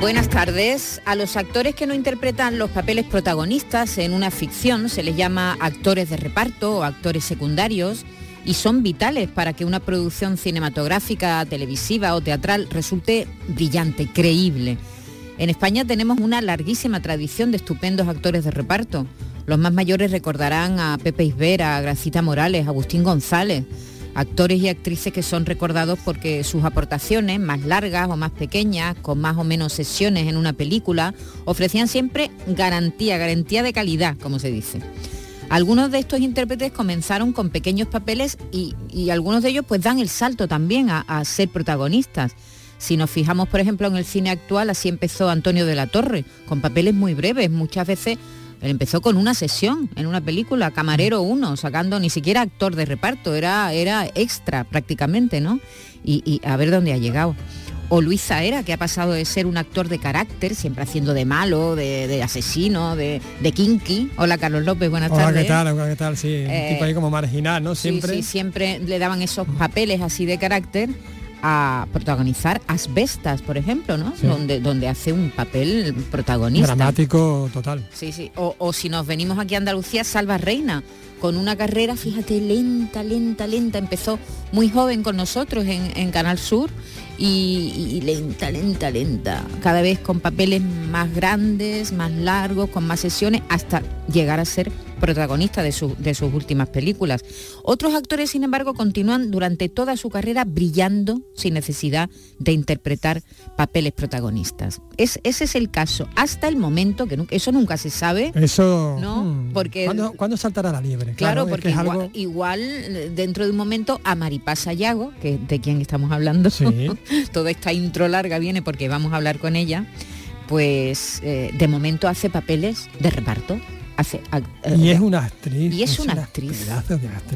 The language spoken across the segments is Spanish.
Buenas tardes. A los actores que no interpretan los papeles protagonistas en una ficción se les llama actores de reparto o actores secundarios y son vitales para que una producción cinematográfica, televisiva o teatral resulte brillante, creíble. En España tenemos una larguísima tradición de estupendos actores de reparto. Los más mayores recordarán a Pepe Isbera, a Gracita Morales, a Agustín González actores y actrices que son recordados porque sus aportaciones, más largas o más pequeñas, con más o menos sesiones en una película, ofrecían siempre garantía, garantía de calidad, como se dice. Algunos de estos intérpretes comenzaron con pequeños papeles y, algunos de ellos pues dan el salto también a, ser protagonistas. Si nos fijamos, por ejemplo, en el cine actual, así empezó Antonio de la Torre, con papeles muy breves, muchas veces él empezó con una sesión en una película, Camarero 1, sacando ni siquiera actor de reparto, era, era extra prácticamente, ¿no? Y, a ver dónde ha llegado. O Luis Zaera, que ha pasado de ser un actor de carácter, siempre haciendo de malo, de, asesino, de, de, kinky. Hola Carlos López, buenas Hola, tardes. ¿qué tal? Hola, ¿qué tal? Sí, un eh, tipo ahí como marginal, ¿no? Siempre. Sí, siempre le daban esos papeles así de carácter a protagonizar Asbestas, por ejemplo, ¿no? Donde, donde hace un papel protagonista. Dramático total. Sí, sí. O, si nos venimos aquí a Andalucía, Salva Reina, con una carrera, fíjate, lenta, lenta, lenta. Empezó muy joven con nosotros en, en Canal Sur y, lenta, lenta, lenta. Cada vez con papeles más grandes, más largos, con más sesiones, hasta llegar a ser protagonista de, de, sus últimas películas. Otros actores, sin embargo, continúan durante toda su carrera brillando sin necesidad de interpretar papeles protagonistas. Es, ese es el caso, hasta el momento, que eso nunca se sabe. Eso... ¿no? Hmm. Porque, ¿Cuándo, saltará la liebre? Claro, porque igual, dentro de un momento a Maripasa Yago, que de quien estamos hablando, toda esta intro larga viene porque vamos a hablar con ella, pues eh, de momento hace papeles de reparto y es una actriz. Y es, una, actriz.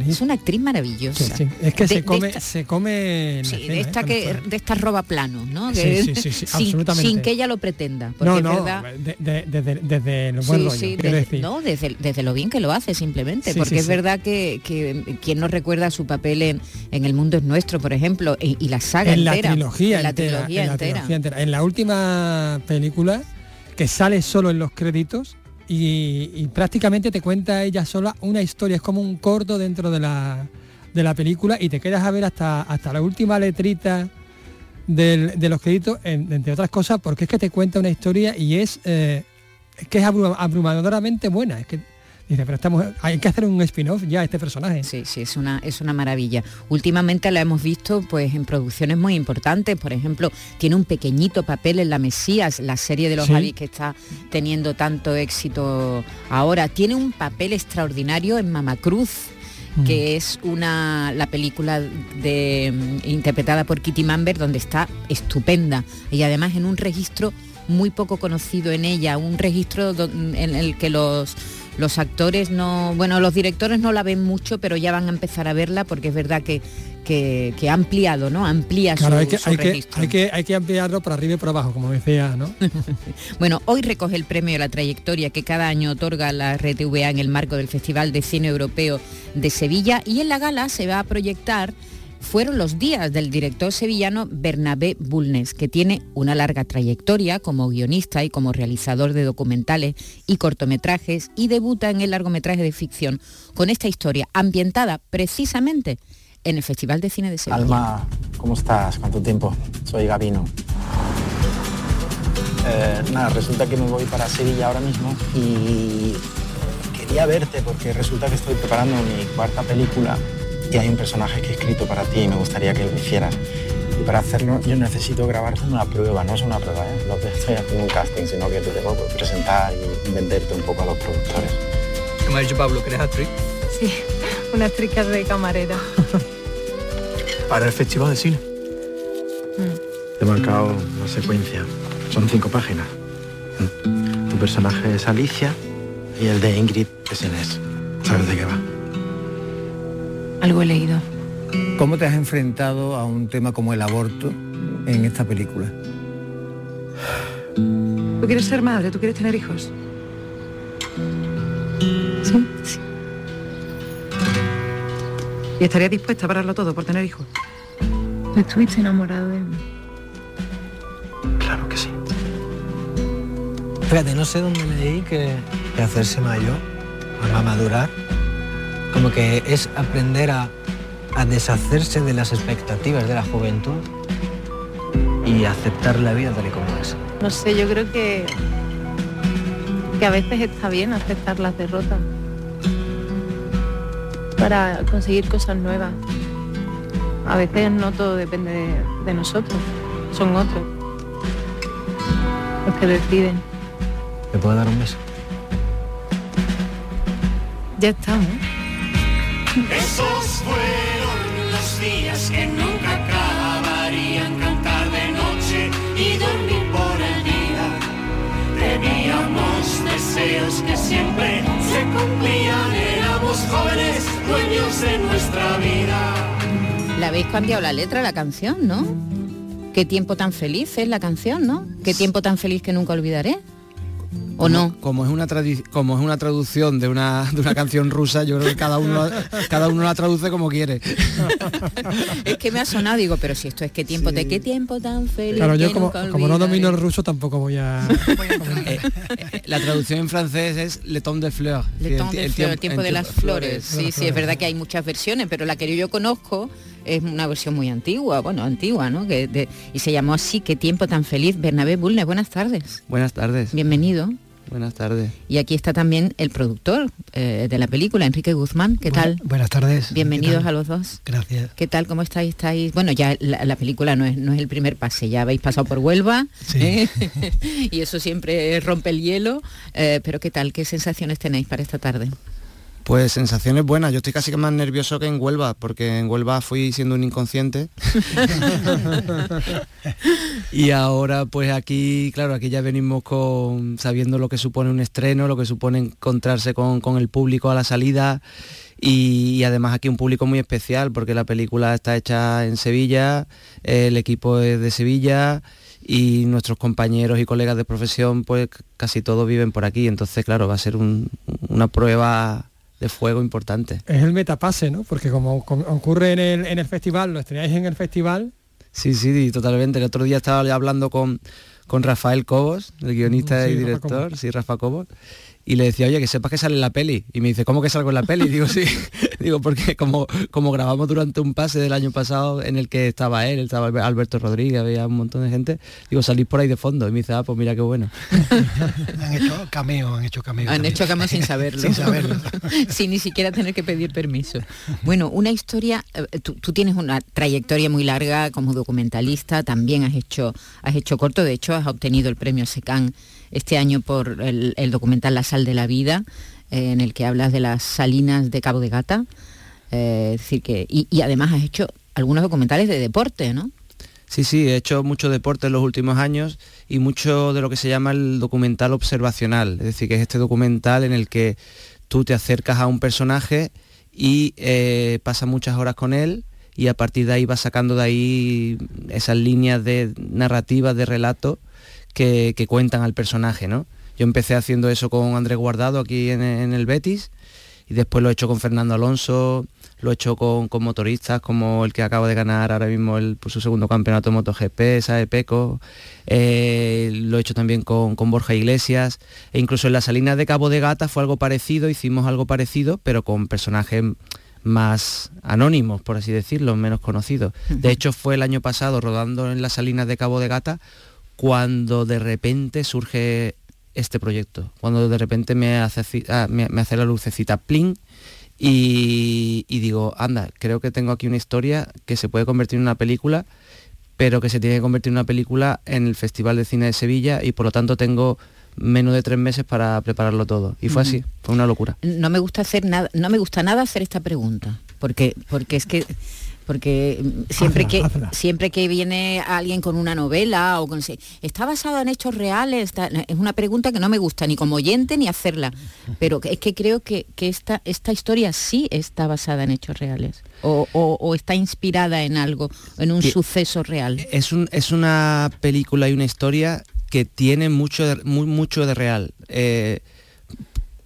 Es una actriz maravillosa. Es que se come, se come. Sí, de esta que, de esta roba plano, ¿no? sí, sí, sí, sin, absolutamente. Sin que ella lo pretenda. no, no, desde, desde lo buen desde, No, desde, lo bien que lo hace simplemente. porque es verdad que, que, quien no recuerda su papel en, en, El Mundo es Nuestro, por ejemplo, y, la saga en entera. La trilogía en la entera, trilogía en la trilogía entera. En la última película, que sale solo en los créditos, y, prácticamente te cuenta ella sola una historia, es como un corto dentro de la, de la película y te quedas a ver hasta, hasta la última letrita de los créditos, entre otras cosas, porque es que te cuenta una historia y es, eh, que es abrumadoramente buena. Es que Dice, pero estamos, hay que hacer un spin-off ya a este personaje. Sí, sí, es una, es una maravilla. Últimamente la hemos visto pues en producciones muy importantes. Por ejemplo, tiene un pequeñito papel en La Mesías, la serie de los sí. que está teniendo tanto éxito ahora. Tiene un papel extraordinario en Mamacruz mm. que es una la película de, interpretada por Kitty Mamber donde está estupenda y además en un registro muy poco conocido en ella, un registro en el que los los actores no, bueno, los directores no la ven mucho, pero ya van a empezar a verla porque es verdad que, que, ha ampliado, ¿no? Amplía su, hay que, hay registro. Que, hay, que, hay que ampliarlo por arriba y por abajo, como decía, ¿no? bueno, hoy recoge el premio a la trayectoria que cada año otorga la RTVA en el marco del Festival de Cine Europeo de Sevilla y en la gala se va a proyectar fueron los días del director sevillano Bernabé Bulnes, que tiene una larga trayectoria como guionista y como realizador de documentales y cortometrajes y debuta en el largometraje de ficción con esta historia ambientada precisamente en el Festival de Cine de Sevilla. Alma, ¿cómo estás? ¿Cuánto tiempo? Soy Gabino. Eh, nada, resulta que me voy para Sevilla ahora mismo y quería verte porque resulta que estoy preparando mi cuarta película y hay un personaje que he escrito para ti y me gustaría que lo hicieras. Y para hacerlo yo necesito grabarte una prueba, no es una prueba, ¿eh? no te estoy haciendo un casting, sino que te tengo que presentar y venderte un poco a los productores. ¿Qué me ha dicho Pablo? ¿Que eres actriz? Sí, una actriz que de camarera. para el Festival de Cine. Mm. Te he marcado una secuencia, son cinco páginas. Tu personaje es Alicia y el de Ingrid es Inés. ¿Sabes de qué va? Algo he leído. ¿Cómo te has enfrentado a un tema como el aborto en esta película? ¿Tú quieres ser madre? ¿Tú quieres tener hijos? Sí. ¿Y estarías dispuesta a pararlo todo por tener hijos? Estuviste enamorado de mí. Claro que sí. Fíjate, no sé dónde leí que, que hacerse mayor, a madurar, como que es aprender a, a deshacerse de las expectativas de la juventud y aceptar la vida tal y como es. No sé, yo creo que, que a veces está bien aceptar las derrotas para conseguir cosas nuevas. A veces no todo depende de, de nosotros, son otros los que deciden. ¿Te puedo dar un beso? Ya estamos. Esos fueron los días que nunca acabarían, cantar de noche y dormir por el día. Teníamos deseos que siempre se cumplían, éramos jóvenes, dueños de nuestra vida. La habéis cambiado la letra la canción, ¿no? Qué tiempo tan feliz es la canción, ¿no? Qué tiempo tan feliz que nunca olvidaré. ¿O no? Como es una como es una traducción de una, de una canción rusa, yo creo que cada uno cada uno la traduce como quiere. Es que me ha sonado, digo, pero si esto es qué tiempo, de qué tiempo tan feliz. Claro, yo que como, como no domino el ruso tampoco voy a... Eh, eh, la traducción en francés es Le temps de fleurs. Le que temps el de ti- fleur, el tiempo- tiempo de las tiempo- flores. Sí, sí, es verdad que hay muchas versiones, pero la que yo conozco es una versión muy antigua, bueno, antigua, ¿no? Que de- y se llamó así, qué tiempo tan feliz. Bernabé Bulnes, buenas tardes. Buenas tardes. Bienvenido. Buenas tardes. Y aquí está también el productor eh, de la película, Enrique Guzmán. ¿Qué tal? Buenas tardes. Bienvenidos a los dos. Gracias. ¿Qué tal? ¿Cómo estáis? ¿Estáis? Bueno, ya la, la película no es, no es el primer pase, ya habéis pasado por Huelva Sí. ¿eh? y eso siempre rompe el hielo. eh, pero ¿qué tal? ¿Qué sensaciones tenéis para esta tarde? Pues sensaciones buenas. Yo estoy casi que más nervioso que en Huelva, porque en Huelva fui siendo un inconsciente. y ahora pues aquí, claro, aquí ya venimos con sabiendo lo que supone un estreno, lo que supone encontrarse con, con el público a la salida. Y, además aquí un público muy especial porque la película está hecha en Sevilla, el equipo es de Sevilla y nuestros compañeros y colegas de profesión pues casi todos viven por aquí. Entonces, claro, va a ser un- una prueba de fuego importante. Es el metapase, ¿no? Porque como, como ocurre en el, en el festival, lo estrenáis en el festival, Sí, sí, totalmente. El otro día estaba hablando con, con Rafael Cobos, el guionista Sí, y Rafa director, Cobos. sí, Rafa Cobos, y le decía, oye, que sepas que sale en la peli. Y me dice, ¿cómo que salgo en la peli? Digo, sí. Digo, porque como, como grabamos durante un pase del año pasado en el que estaba él, estaba Albe- Alberto Rodríguez, había un montón de gente, digo, salís por ahí de fondo. Y me dice, ah, pues mira qué bueno. Han hecho cameo, han hecho cameo. Han también. hecho cama sin saberlo. Sin saberlo. sin ni siquiera tener que pedir permiso. Bueno, una historia, eh, tú, tú tienes una trayectoria muy larga como documentalista, también has hecho, has hecho corto, de hecho has obtenido el premio SECAN este año por el, documental La sal de la vida, eh, en el que hablas de las salinas de Cabo de Gata. Eh, decir que, y, y además has hecho algunos documentales de deporte, ¿no? Sí, sí, he hecho mucho deporte en los últimos años y mucho de lo que se llama el documental observacional, es decir, que es este documental en el que tú te acercas a un personaje y eh, pasas muchas horas con él y a partir de ahí vas sacando de ahí esas líneas de narrativas, de relato que, que cuentan al personaje, ¿no? Yo empecé haciendo eso con Andrés Guardado aquí en, en el Betis y después lo he hecho con Fernando Alonso, lo he hecho con, con motoristas como el que acaba de ganar ahora mismo el, por su segundo campeonato de MotoGP, Sae Peco, eh, lo he hecho también con, con Borja Iglesias, e incluso en las salinas de Cabo de Gata fue algo parecido, hicimos algo parecido, pero con personajes más anónimos, por así decirlo, menos conocidos. De hecho, fue el año pasado rodando en las salinas de Cabo de Gata cuando de repente surge este proyecto, cuando de repente me hace, ah, me, me hace la lucecita pling y, y digo, anda, creo que tengo aquí una historia que se puede convertir en una película, pero que se tiene que convertir en una película en el Festival de Cine de Sevilla y por lo tanto tengo menos de tres meses para prepararlo todo. Y fue así, fue una locura. no me gusta hacer nada, no me gusta nada hacer esta pregunta, porque, porque es que porque mm, siempre Hazla, que hazla. siempre que viene alguien con una novela o con está basado en hechos reales Está- es una pregunta que no me gusta ni como oyente ni hacerla pero es que creo que, que esta esta historia sí está basada en hechos reales o, o- o está inspirada en algo en un Que- suceso real Es, un, es una película y una historia que tiene mucho de, mu- mucho de real. Eh,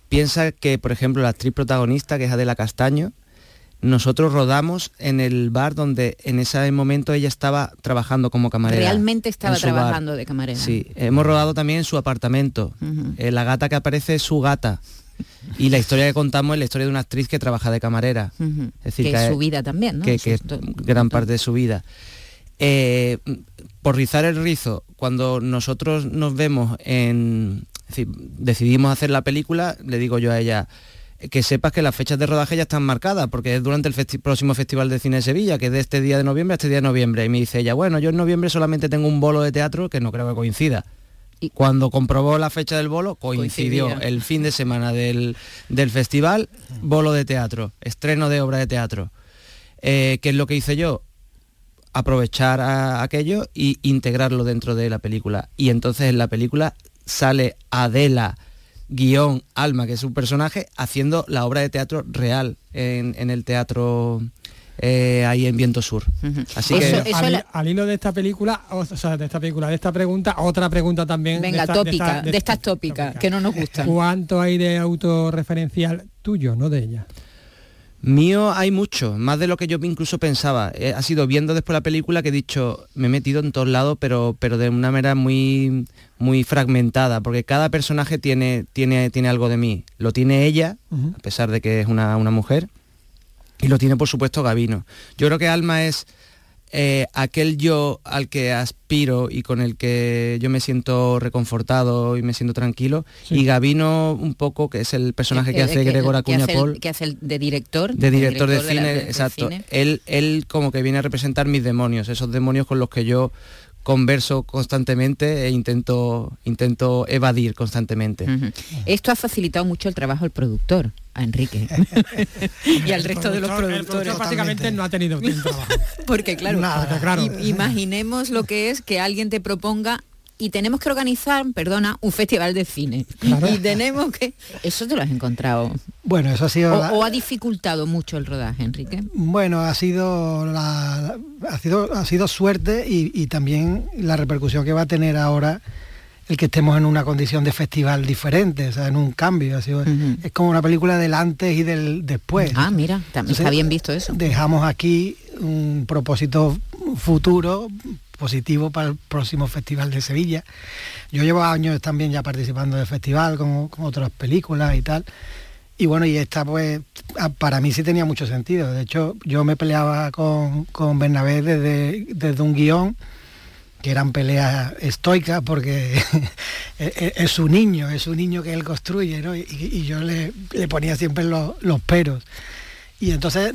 piensa que, por ejemplo, la actriz protagonista, que es Adela Castaño, nosotros rodamos en el bar donde en ese momento ella estaba trabajando como camarera. realmente estaba bar. trabajando de camarera Sí, hemos rodado también en su apartamento. Eh, la gata que aparece es su gata. Y la historia que contamos es la historia de una actriz que trabaja de camarera. Es decir, que es su vida también ¿no? que, es gran parte de su vida. Eh, por rizar el rizo, cuando nosotros nos vemos en... es decir, decidimos hacer la película, le digo yo a ella, que sepas que las fechas de rodaje ya están marcadas, porque es durante el festi- próximo Festival de Cine de Sevilla, que es de este día de noviembre a este día de noviembre. Y me dice ella, bueno, yo en noviembre solamente tengo un bolo de teatro que no creo que coincida. Y cuando comprobó la fecha del bolo, coincidió Coincidía. el fin de semana del, del festival, bolo de teatro, estreno de obra de teatro. Eh, ¿Qué es lo que hice yo? Aprovechar a- aquello y integrarlo dentro de la película. Y entonces en la película sale Adela, guion Alma, que es un personaje, haciendo la obra de teatro real en, en el teatro eh, ahí en Viento Sur. Así que al, al hilo de esta película, o sea, de esta película, de esta pregunta, otra pregunta también. venga de esta- de tópica esta- de, de estas tópicas que no nos gustan ¿Cuánto hay de autorreferencial tuyo, no de ella? Mío hay mucho, más de lo que yo incluso pensaba. Eh, ha sido viendo después la película que he dicho, me he metido en todos lados, pero, pero de una manera muy, muy fragmentada, porque cada personaje tiene, tiene, tiene algo de mí. Lo tiene ella, a pesar de que es una, una mujer, y lo tiene por supuesto Gavino. Yo creo que Alma es eh, aquel yo al que aspiro y con el que yo me siento reconfortado y me siento tranquilo, y Gavino un poco, que es el personaje que Eh, hace eh, Gregor que Acuña hace el- Paul que hace el de director de director, de cine, exacto. cine. Él, él como que viene a representar mis demonios, esos demonios con los que yo converso constantemente e intento, intento evadir constantemente. Esto ha facilitado mucho el trabajo al productor, a Enrique. y al resto de los El productores. productor prácticamente no ha tenido tiempo trabajo. Porque claro, Nada, claro. i- imaginemos lo que es que alguien te proponga y tenemos que organizar, perdona, un festival de cine. Claro. Y tenemos que... Eso te lo has encontrado. Bueno, eso ha sido... O, la- o ha dificultado mucho el rodaje, Enrique. Bueno, ha sido la, ha sido ha sido suerte y, y también la repercusión que va a tener ahora el que estemos en una condición de festival diferente, o sea, en un cambio. Ha sido- Es como una película del antes y del después. Ah, mira, también está Entonces, bien visto eso. Dejamos aquí un propósito futuro positivo para el próximo festival de Sevilla. Yo llevo años también ya participando del festival con, con otras películas y tal. Y bueno, y esta pues para mí sí tenía mucho sentido. De hecho, yo me peleaba con, con Bernabé desde, desde un guion que eran peleas estoicas porque es- es es su niño, es su niño que él construye, ¿no? Y, y yo le, le ponía siempre los, los peros. Y entonces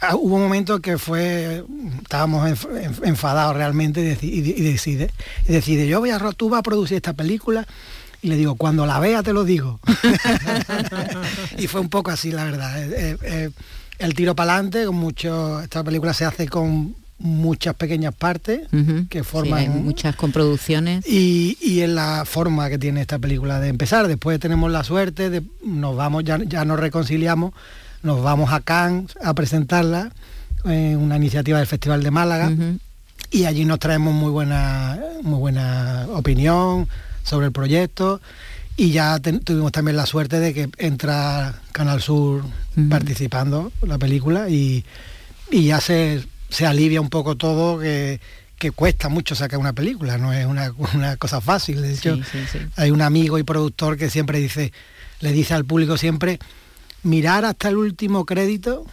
ah, hubo un momento que fue, estábamos enf- enf- enfadados realmente y, deci- y- y decide, y decide, yo voy a, tú vas a producir esta película y le digo, cuando la vea te lo digo. y fue un poco así, la verdad. Eh, eh, eh, el tiro para adelante, con mucho, esta película se hace con muchas pequeñas partes que Sí, forman hay muchas comproducciones. y, y en la forma que tiene esta película de empezar. Después tenemos la suerte de nos vamos, ya, ya nos reconciliamos, nos vamos a Cannes a presentarla, en una iniciativa del Festival de Málaga, y allí nos traemos muy buena, muy buena opinión sobre el proyecto. Y ya tuvimos también la suerte de que entra Canal Sur participando la película y, y ya se, se alivia un poco todo que, que cuesta mucho sacar una película, no es una, una cosa fácil. De hecho, Sí, sí, sí. hay un amigo y productor que siempre dice, le dice al público siempre, mirar hasta el último crédito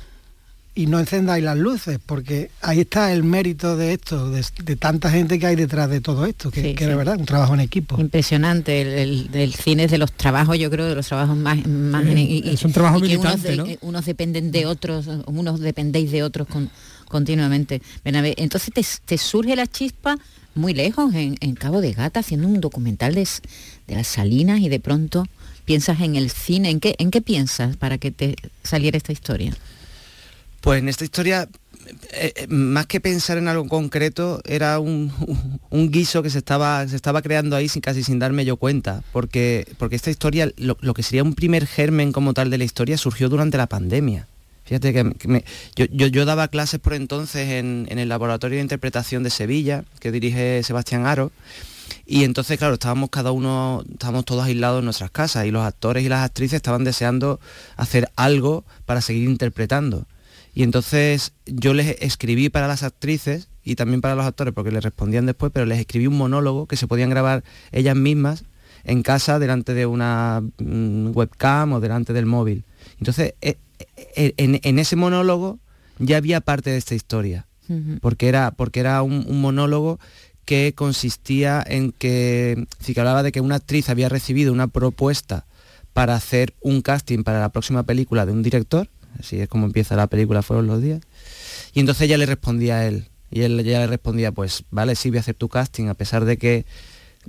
y no encendáis las luces, porque ahí está el mérito de esto, de, de tanta gente que hay detrás de todo esto, que, Sí, que sí. de verdad un trabajo en equipo. Impresionante, el, el- el cine es de los trabajos, yo creo, de los trabajos más... más Sí, y- y- es un trabajo y que militante, unos, de- ¿no? unos dependen de otros, unos dependéis de otros con- continuamente. Entonces te, te surge la chispa muy lejos, en, en Cabo de Gata, haciendo un documental de las salinas y de pronto piensas en el cine. ¿En qué, ¿En qué piensas para que te saliera esta historia? Pues en esta historia eh, eh, más que pensar en algo concreto, era un, un guiso que se estaba, se estaba creando ahí sin, casi sin darme yo cuenta, porque, porque esta historia, lo, que sería un primer germen como tal de la historia, surgió durante la pandemia. Fíjate que, yo, yo- yo daba clases por entonces en, en el Laboratorio de Interpretación de Sevilla, que dirige Sebastián Aro, y entonces, claro, estábamos cada uno, estábamos todos aislados en nuestras casas y los actores y las actrices estaban deseando hacer algo para seguir interpretando. Y entonces yo les escribí para las actrices y también para los actores, porque les respondían después, pero les escribí un monólogo que se podían grabar ellas mismas en casa delante de una mm, webcam o delante del móvil. Entonces, e- e- en, en ese monólogo ya había parte de esta historia porque era, porque era un, un monólogo que consistía en que, sí que hablaba de que una actriz había recibido una propuesta para hacer un casting para la próxima película de un director, así es como empieza la película Fueron los días, y entonces ella le respondía a él, y él ya le respondía, pues vale, sí voy a hacer tu casting, a pesar de que,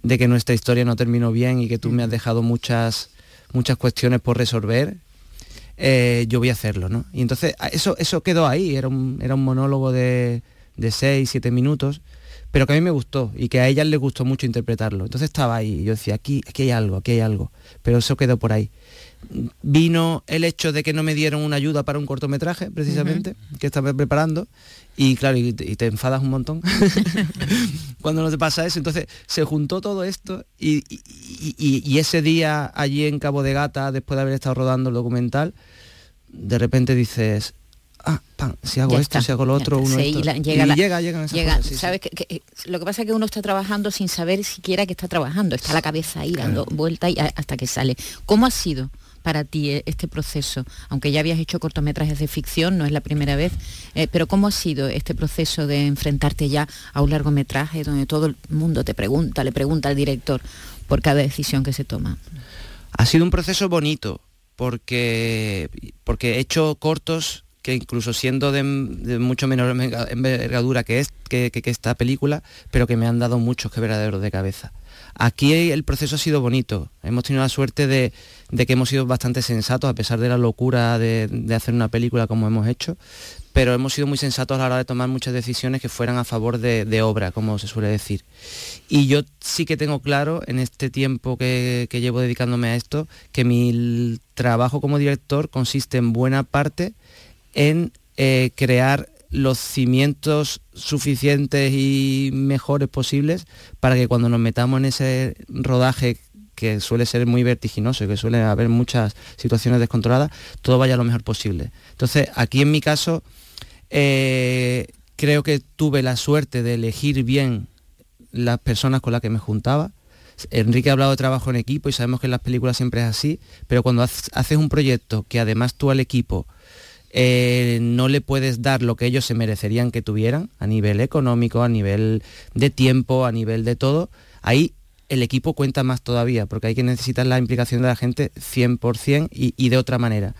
de que nuestra historia no terminó bien y que tú me has dejado muchas, muchas cuestiones por resolver, eh, yo voy a hacerlo, ¿no? Y entonces eso, eso quedó ahí, era un, era un monólogo de, de 6, 7 minutos, pero que a mí me gustó y que a ellas les gustó mucho interpretarlo. Entonces estaba ahí y yo decía, aquí, aquí hay algo, aquí hay algo, pero eso quedó por ahí. Vino el hecho de que no me dieron una ayuda para un cortometraje, precisamente, que estaba preparando, y claro, y te, y te enfadas un montón cuando no te pasa eso. Entonces se juntó todo esto y- y ese día allí en Cabo de Gata, después de haber estado rodando el documental, de repente dices, ah, pam, si hago Ya esto, está, si hago lo otro, uno Sí, esto. y la- Y llega, la- llega, llegan esas llega, cosas, sí, sí. ¿sabes? Que, que- lo que pasa es que uno está trabajando sin saber siquiera que está trabajando, está la cabeza ahí dando vuelta y a- hasta que sale. ¿Cómo ha sido para ti eh, este proceso? Aunque ya habías hecho cortometrajes de ficción, no es la primera vez, eh, pero ¿cómo ha sido este proceso de enfrentarte ya a un largometraje donde todo el mundo te pregunta, le pregunta al director por cada decisión que se toma? Ha sido un proceso bonito porque, porque he hecho cortos que incluso siendo de, mucho menor enverga- envergadura que, es, que, esta película, pero que me han dado muchos quebraderos de cabeza. Aquí el proceso ha sido bonito. Hemos tenido la suerte de, que hemos sido bastante sensatos, a pesar de la locura de, hacer una película como hemos hecho, pero hemos sido muy sensatos a la hora de tomar muchas decisiones que fueran a favor de, obra, como se suele decir. Y yo sí que tengo claro en este tiempo que, llevo dedicándome a esto, que mi trabajo como director consiste en buena parte en eh, crear los cimientos suficientes y mejores posibles para que cuando nos metamos en ese rodaje que suele ser muy vertiginoso y que suele haber muchas situaciones descontroladas, todo vaya lo mejor posible. Entonces, aquí en mi caso, eh, creo que tuve la suerte de elegir bien las personas con las que me juntaba. Enrique ha hablado de trabajo en equipo y sabemos que en las películas siempre es así, pero cuando haces un proyecto que además tú al equipo eh, no le puedes dar lo que ellos se merecerían que tuvieran a nivel económico, a nivel de tiempo, a nivel de todo, ahí el equipo cuenta más todavía, porque hay que necesitar la implicación de la gente 100% y, y de otra manera.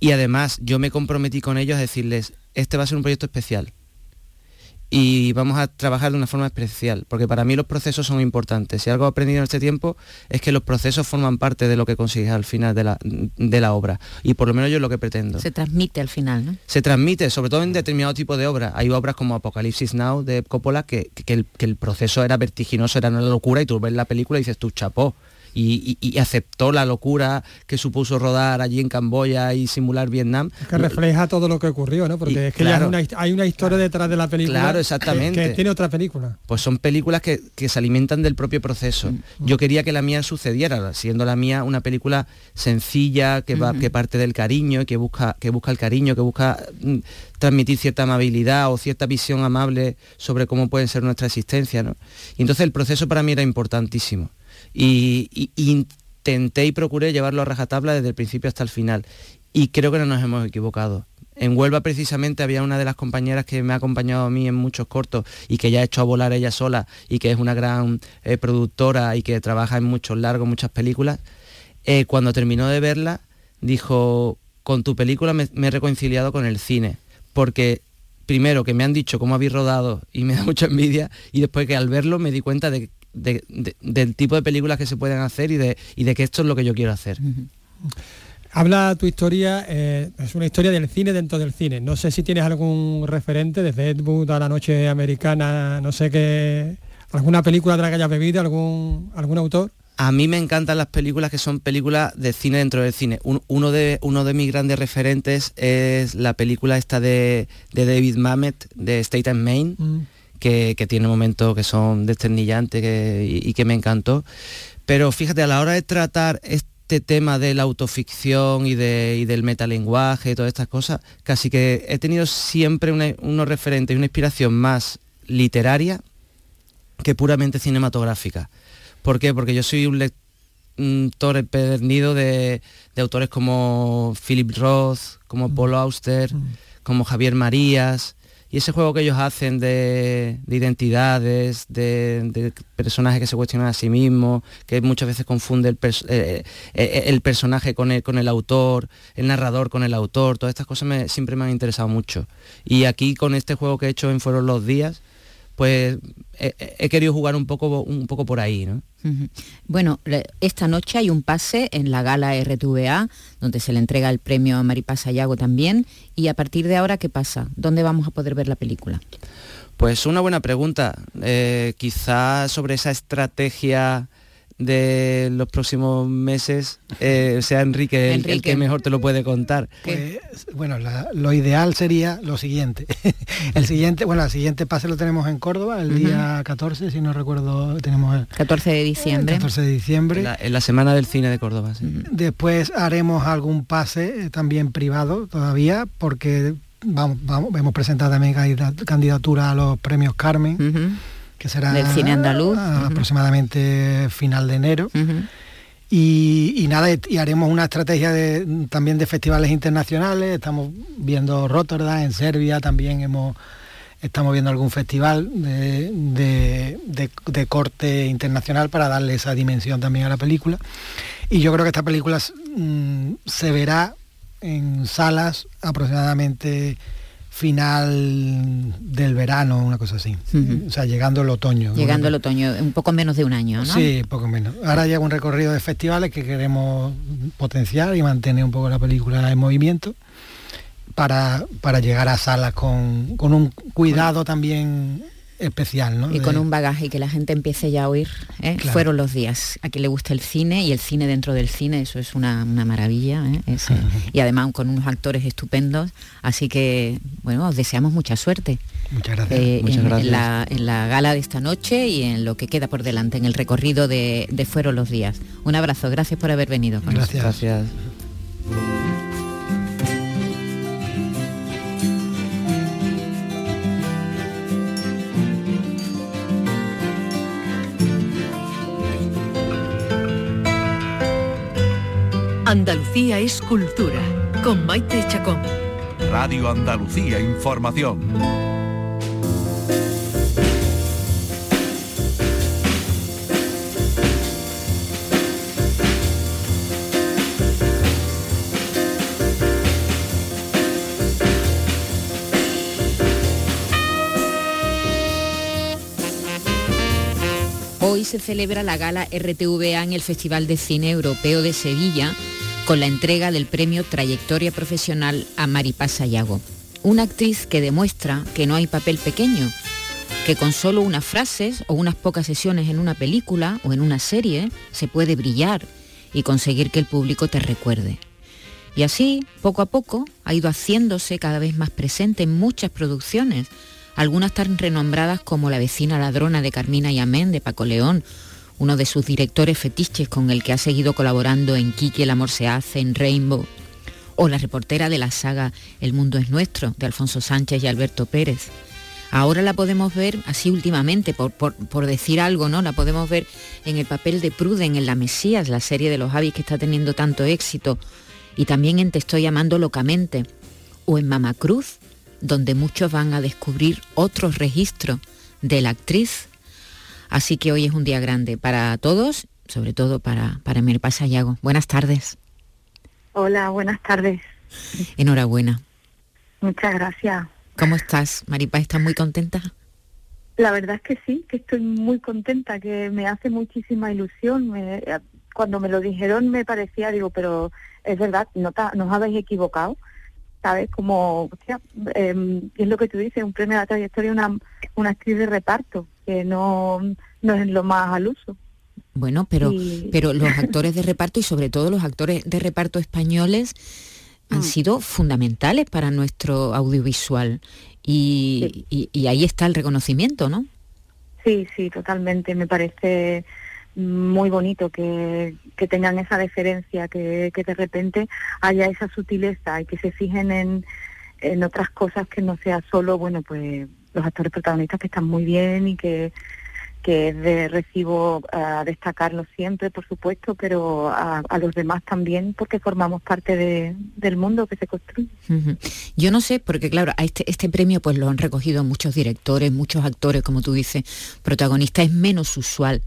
Y además yo me comprometí con ellos a decirles, este va a ser un proyecto especial y vamos a trabajar de una forma especial, porque para mí los procesos son importantes. Si algo he aprendido en este tiempo es que los procesos forman parte de lo que consigues al final de la, de la obra, y por lo menos yo es lo que pretendo. Se transmite al final, ¿no? Se transmite, sobre todo en determinado tipo de obras. Hay obras como Apocalipsis Now de Coppola que, que el, que el proceso era vertiginoso, era una locura, y tú ves la película y dices, tú chapó. Y, y- y aceptó la locura que supuso rodar allí en Camboya y simular Vietnam. que refleja todo lo que ocurrió, ¿no? Porque Y, es que ya una hay una historia detrás de la película. Claro, exactamente. Que, tiene otra película. Pues son películas que, que se alimentan del propio proceso. Yo quería que la mía sucediera, siendo la mía una película sencilla, que, va, que parte del cariño, que busca, que busca el cariño, que busca mm, transmitir cierta amabilidad o cierta visión amable sobre cómo puede ser nuestra existencia. ¿no? Y entonces el proceso para mí era importantísimo. Y, intenté y procuré llevarlo a rajatabla desde el principio hasta el final. Y creo que no nos hemos equivocado. En Huelva precisamente había una de las compañeras que me ha acompañado a mí en muchos cortos y que ya ha hecho a volar ella sola y que es una gran eh, productora y que trabaja en muchos largos, muchas películas. Eh, cuando terminó de verla, dijo, con tu película me, me he reconciliado con el cine, porque primero que me han dicho cómo habéis rodado y me da mucha envidia, y después que al verlo me di cuenta de, de- de- del tipo de películas que se pueden hacer y de, y de que esto es lo que yo quiero hacer. Habla tu historia, eh, es una historia del cine dentro del cine. No sé si tienes algún referente, desde Ed Wood a la noche americana, no sé qué, alguna película de la que hayas bebido, algún, algún autor. A mí me encantan las películas que son películas de cine dentro del cine. uno, de, uno de mis grandes referentes es la película esta de, David Mamet, de State and Maine, mm. Que, tiene momentos que son desternillantes y, que me encantó. Pero fíjate, a la hora de tratar este tema de la autoficción y, de, del metalenguaje y todas estas cosas, casi que he tenido siempre unos referentes y una inspiración más literaria que puramente cinematográfica ¿Por qué? Porque yo soy un lector empedernido de, autores como Philip Roth, como mm. Paul Auster, mm. como Javier Marías, y ese juego que ellos hacen de, identidades, de, personajes que se cuestionan a sí mismos, que muchas veces confunde el, eh, eh, el, personaje con el, con el autor, el narrador con el autor, todas estas cosas siempre me han interesado mucho. Y aquí con este juego que he hecho en Fueron los Días, pues he, querido jugar un poco, un poco por ahí, ¿no? Bueno, esta noche hay un pase en la gala RTVA, donde se le entrega el premio a Maripaz Sayago también, y a partir de ahora, ¿qué pasa? ¿Dónde vamos a poder ver la película? Pues una buena pregunta. Eh, quizá sobre esa estrategia de los próximos meses eh, sea Enrique, El, que mejor te lo puede contar. Pues, bueno, lo ideal sería lo siguiente. el siguiente, bueno, el siguiente pase lo tenemos en Córdoba, el día 14, si no recuerdo, tenemos el 14 de diciembre. 14 de diciembre. En la, semana del cine de Córdoba. Después haremos algún pase eh, también privado todavía, porque vamos, vamos, hemos presentado también candidatura a los premios Carmen que será del cine andaluz aproximadamente final de enero. y, nada, y haremos una estrategia de, también de festivales internacionales. Estamos viendo Rotterdam, en Serbia también hemos estamos viendo algún festival de, corte internacional para darle esa dimensión también a la película. Y yo creo que esta película mm, se verá en salas aproximadamente final del verano, una cosa así. O sea, llegando el otoño. Llegando el otoño, un poco menos de un año, ¿no? Sí, poco menos. Ahora llega un recorrido de festivales que queremos potenciar y mantener un poco la película en movimiento para, para llegar a salas con, con un cuidado también especial, ¿no? Y con un bagaje y que la gente empiece ya a oír. ¿eh? Fueron los días. A quien le gusta el cine y el cine dentro del cine, eso es una, maravilla. ¿eh? Y además con unos actores estupendos. Así que, bueno, os deseamos mucha suerte. Muchas gracias. Eh, en, la, gala de esta noche y en lo que queda por delante, en el recorrido de, Fueron los días. Un abrazo, gracias por haber venido. gracias. Gracias. Andalucía es cultura, con Maite Chacón. Radio Andalucía Información. Hoy se celebra la gala RTVA en el Festival de Cine Europeo de Sevilla con la entrega del premio Trayectoria Profesional a Maripaz Sayago, una actriz que demuestra que no hay papel pequeño, que con solo unas frases o unas pocas sesiones en una película o en una serie se puede brillar y conseguir que el público te recuerde. Y así, poco a poco, ha ido haciéndose cada vez más presente en muchas producciones, algunas tan renombradas como La vecina ladrona de Carmina y Amén de Paco León uno de sus directores fetiches con el que ha seguido colaborando en Kiki el amor se hace, en Rainbow, o la reportera de la saga El mundo es nuestro, de Alfonso Sánchez y Alberto Pérez. Ahora la podemos ver así últimamente, por, decir algo, ¿no? La podemos ver en el papel de Pruden en La Mesías, la serie de los Avis que está teniendo tanto éxito, y también en Te estoy llamando locamente, o en Mama Cruz, donde muchos van a descubrir otros registros de la actriz Así que hoy es un día grande para todos, sobre todo para, para Maripaz Sayago. Buenas tardes. Hola, buenas tardes. Enhorabuena. Muchas gracias. ¿Cómo estás, Maripaz? ¿Estás muy contenta? La verdad es que sí, que estoy muy contenta, que me hace muchísima ilusión. cuando me lo dijeron me parecía, digo, pero es verdad, no, ta- no os habéis equivocado, ¿sabes? Como, hostia, em, es lo que tú dices, un premio a la trayectoria, una, una actriz de reparto, que no, no es lo más al uso. Bueno, pero, pero los actores de reparto y sobre todo los actores de reparto españoles Mm. han sido fundamentales para nuestro audiovisual y, y- y ahí está el reconocimiento, ¿no? Sí, sí, totalmente. Me parece muy bonito que, que tengan esa deferencia, que, que de repente haya esa sutileza y que se fijen en, en otras cosas que no sea solo, bueno, pues los actores protagonistas que están muy bien y que, que es de recibo a destacarlos siempre, por supuesto, pero a, los demás también porque formamos parte de- del mundo que se construye. Yo no sé, porque claro, a este, este premio pues lo han recogido muchos directores, muchos actores, como tú dices, protagonistas. Es menos usual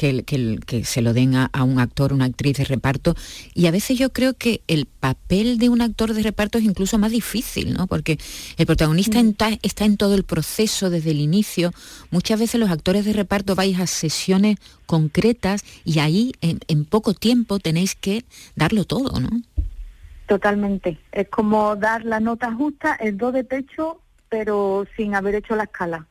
que, que, que se lo den a, a un actor, una actriz de reparto. Y a veces yo creo que el papel de un actor de reparto es incluso más difícil, ¿no? Porque el protagonista ta- está en todo el proceso desde el inicio. Muchas veces los actores de reparto vais a sesiones concretas y ahí en, en poco tiempo tenéis que darlo todo, ¿no? Totalmente. Es como dar la nota justa, el do de pecho, pero sin haber hecho la escala.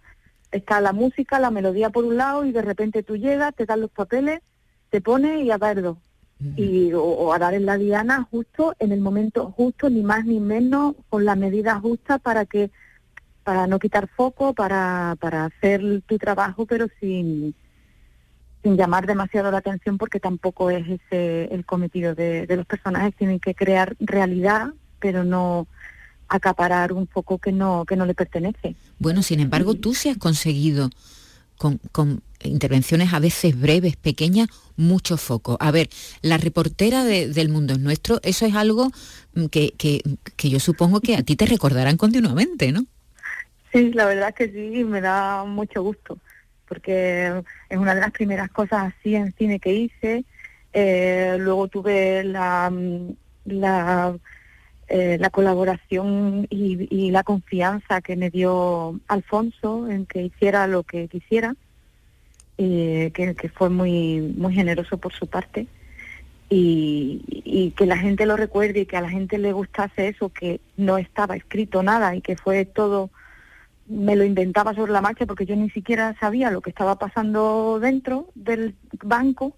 Está la música, la melodía por un lado y de repente tú llegas, te dan los papeles, te pones y a do. Y, o, o a dar en la diana justo en el momento justo, ni más ni menos, con la medida justa para que para no quitar foco, para, para hacer tu trabajo, pero sin, sin llamar demasiado la atención porque tampoco es ese el cometido de, de los personajes. Tienen que crear realidad pero no acaparar un foco que no que no le pertenece Bueno, sin embargo, tú sí has conseguido con, con intervenciones a veces breves, pequeñas, mucho foco. A ver, la reportera de- del Mundo es Nuestro, eso es algo mm, que, que- que yo supongo que a ti te recordarán continuamente, ¿no? sí la verdad que sí me da mucho gusto porque es una de las primeras cosas así en cine que hice Eh, luego tuve la mm, la eh, la colaboración y, y la confianza que me dio Alfonso en que hiciera lo que quisiera, eh, que, fue muy, muy generoso por su parte. Y, y que la gente lo recuerde y que a la gente le gustase eso, que no estaba escrito nada y que fue todo, me lo inventaba sobre la marcha porque yo ni siquiera sabía lo que estaba pasando dentro del banco.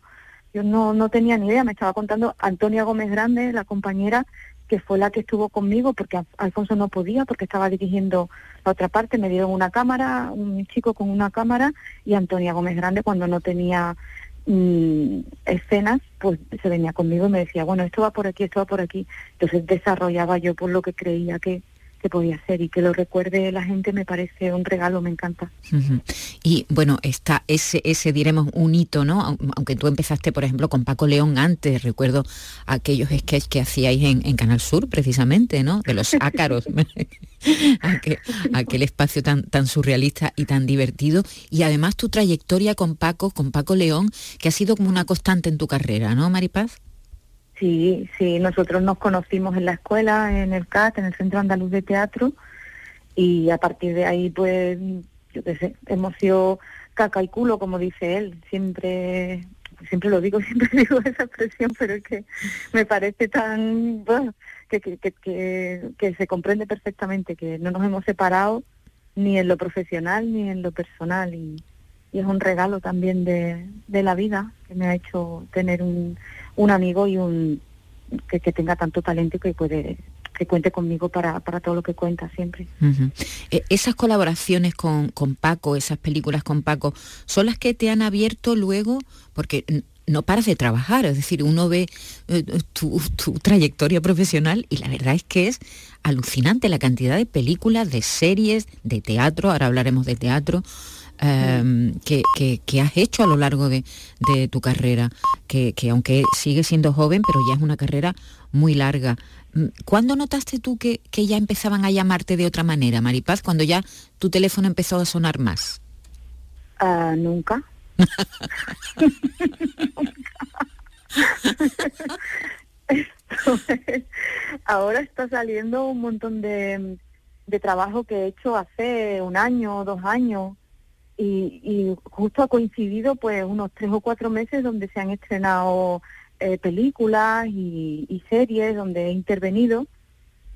Yo no, no tenía ni idea, me estaba contando Antonia Gómez Grande, la compañera, que fue la que estuvo conmigo porque Al- Alfonso no podía porque estaba dirigiendo la otra parte, me dieron una cámara, un chico con una cámara y Antonia Gómez Grande cuando no tenía mm, escenas, pues se venía conmigo y me decía, bueno, esto va por aquí, esto va por aquí. Entonces desarrollaba yo por lo que creía que, que podía hacer y que lo recuerde la gente me parece un regalo, me encanta. Y bueno, está ese, ese diremos un hito, ¿no? Aun- Aunque tú empezaste, por ejemplo, con Paco León antes, recuerdo aquellos sketches que hacíais en, en Canal Sur, precisamente, ¿no? De los ácaros. aquel, aquel espacio tan, tan surrealista y tan divertido. Y además tu trayectoria con Paco, con Paco León, que ha sido como una constante en tu carrera, ¿no, Maripaz? Sí, sí, nosotros nos conocimos en la escuela, en el CAT, en el Centro Andaluz de Teatro, y a partir de ahí, pues, yo qué sé, hemos sido caca y culo, como dice él. Siempre, siempre lo digo, siempre digo esa expresión, pero es que me parece tan, bueno, que, que, que, se comprende perfectamente, que no nos hemos separado ni en lo profesional ni en lo personal, y, y es un regalo también de, de la vida que me ha hecho tener un, un amigo y un que, tenga tanto talento que puede que cuente conmigo para, para todo lo que cuenta siempre. Eh, Esas colaboraciones con, con Paco, esas películas con Paco, son las que te han abierto luego, porque no paras de trabajar, es decir, uno ve eh, tu, tu trayectoria profesional y la verdad es que es alucinante la cantidad de películas, de series, de teatro, ahora hablaremos de teatro, eh, que, que- que has hecho a lo largo de, de tu carrera, que, que aunque sigues siendo joven, pero ya es una carrera muy larga. Mm, ¿Cuándo notaste tú que, que ya empezaban a llamarte de otra manera, Maripaz? Cuando ya tu teléfono empezó a sonar más. Ah, nunca. Ahora está saliendo un montón de, de trabajo que he hecho hace un año o dos años y, y justo ha coincidido pues unos tres o cuatro meses donde se han estrenado eh, películas y, series donde he intervenido,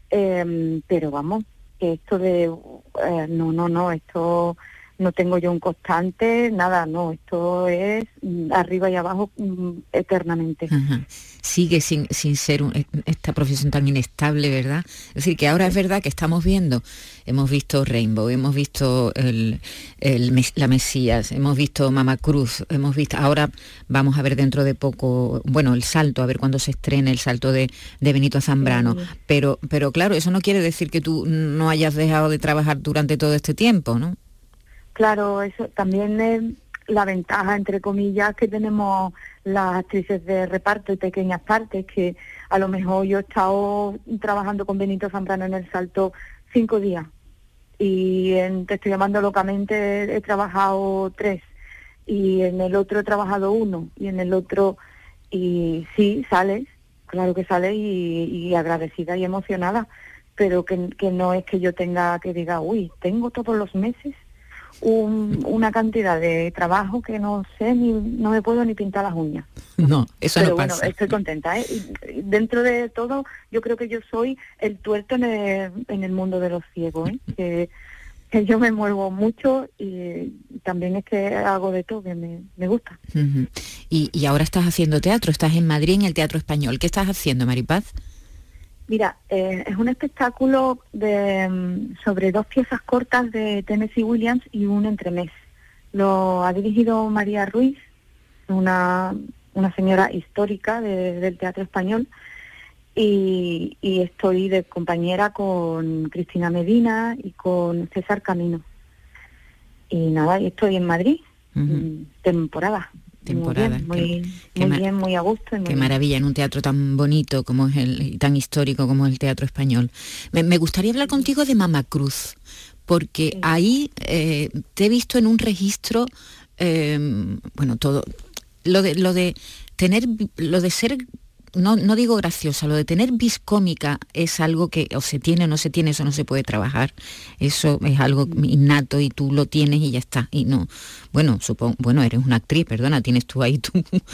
em, pero vamos, que esto de, eh, no, no, no, esto no tengo yo un constante, nada, no, esto es mm, arriba y abajo mm, eternamente. Ajá. Sigue sin, sin ser un- e, esta profesión tan inestable, ¿verdad? Es decir, que ahora es verdad que estamos viendo, hemos visto Rainbow, hemos visto el, el la Mesías, hemos visto Mama Cruz, hemos visto, ahora vamos a ver dentro de poco, bueno, el salto, a ver cuándo se estrena el salto de, de Benito Zambrano. Sí. Pero, pero claro, eso no quiere decir que tú no hayas dejado de trabajar durante todo este tiempo, ¿no? Claro, eso también es la ventaja, entre comillas, que tenemos las actrices de reparto y pequeñas partes, que a lo mejor yo he estado trabajando con Benito Zambrano en el salto cinco días y en Te estoy llamando locamente he trabajado tres y en el otro he trabajado uno y en el otro y sí, sales, claro que sales y, agradecida y emocionada, pero que no es que yo tenga que diga, uy, tengo todos los meses un- una cantidad de trabajo que no sé ni no me puedo ni pintar las uñas. No, eso Pero no bueno, pasa. estoy contenta. ¿eh? Y- dentro de todo, yo creo que yo soy el tuerto en el, en el mundo de los ciegos, ¿eh? que, que yo me muevo mucho y también es que hago de todo, que me, me gusta. Y, y ahora estás haciendo teatro, estás en Madrid en el Teatro Español. ¿Qué estás haciendo, Maripaz? Mira, eh, es un espectáculo de, mm, sobre dos piezas cortas de Tennessee Williams y un entremés. Lo ha dirigido María Ruiz, una, una señora histórica de- del teatro español, y, y estoy de compañera con Cristina Medina y con César Camino. Y nada, y estoy en Madrid, temporada. Temporada, Muy bien, muy, qué muy mar- bien, muy a gusto. y muy Qué maravilla, en un teatro tan bonito como es el, y tan histórico como es el Teatro Español. Me, me gustaría hablar contigo de Mama Cruz, porque ahí eh, te he visto en un registro, eh, bueno, todo, lo de, lo de tener, lo de ser, no, no digo graciosa, lo de tener vis cómica es algo que o se tiene o no se tiene, eso no se puede trabajar. Eso es algo innato y tú lo tienes y ya está. Y no, bueno, supongo, bueno, eres una actriz, perdona, tienes tú ahí tu,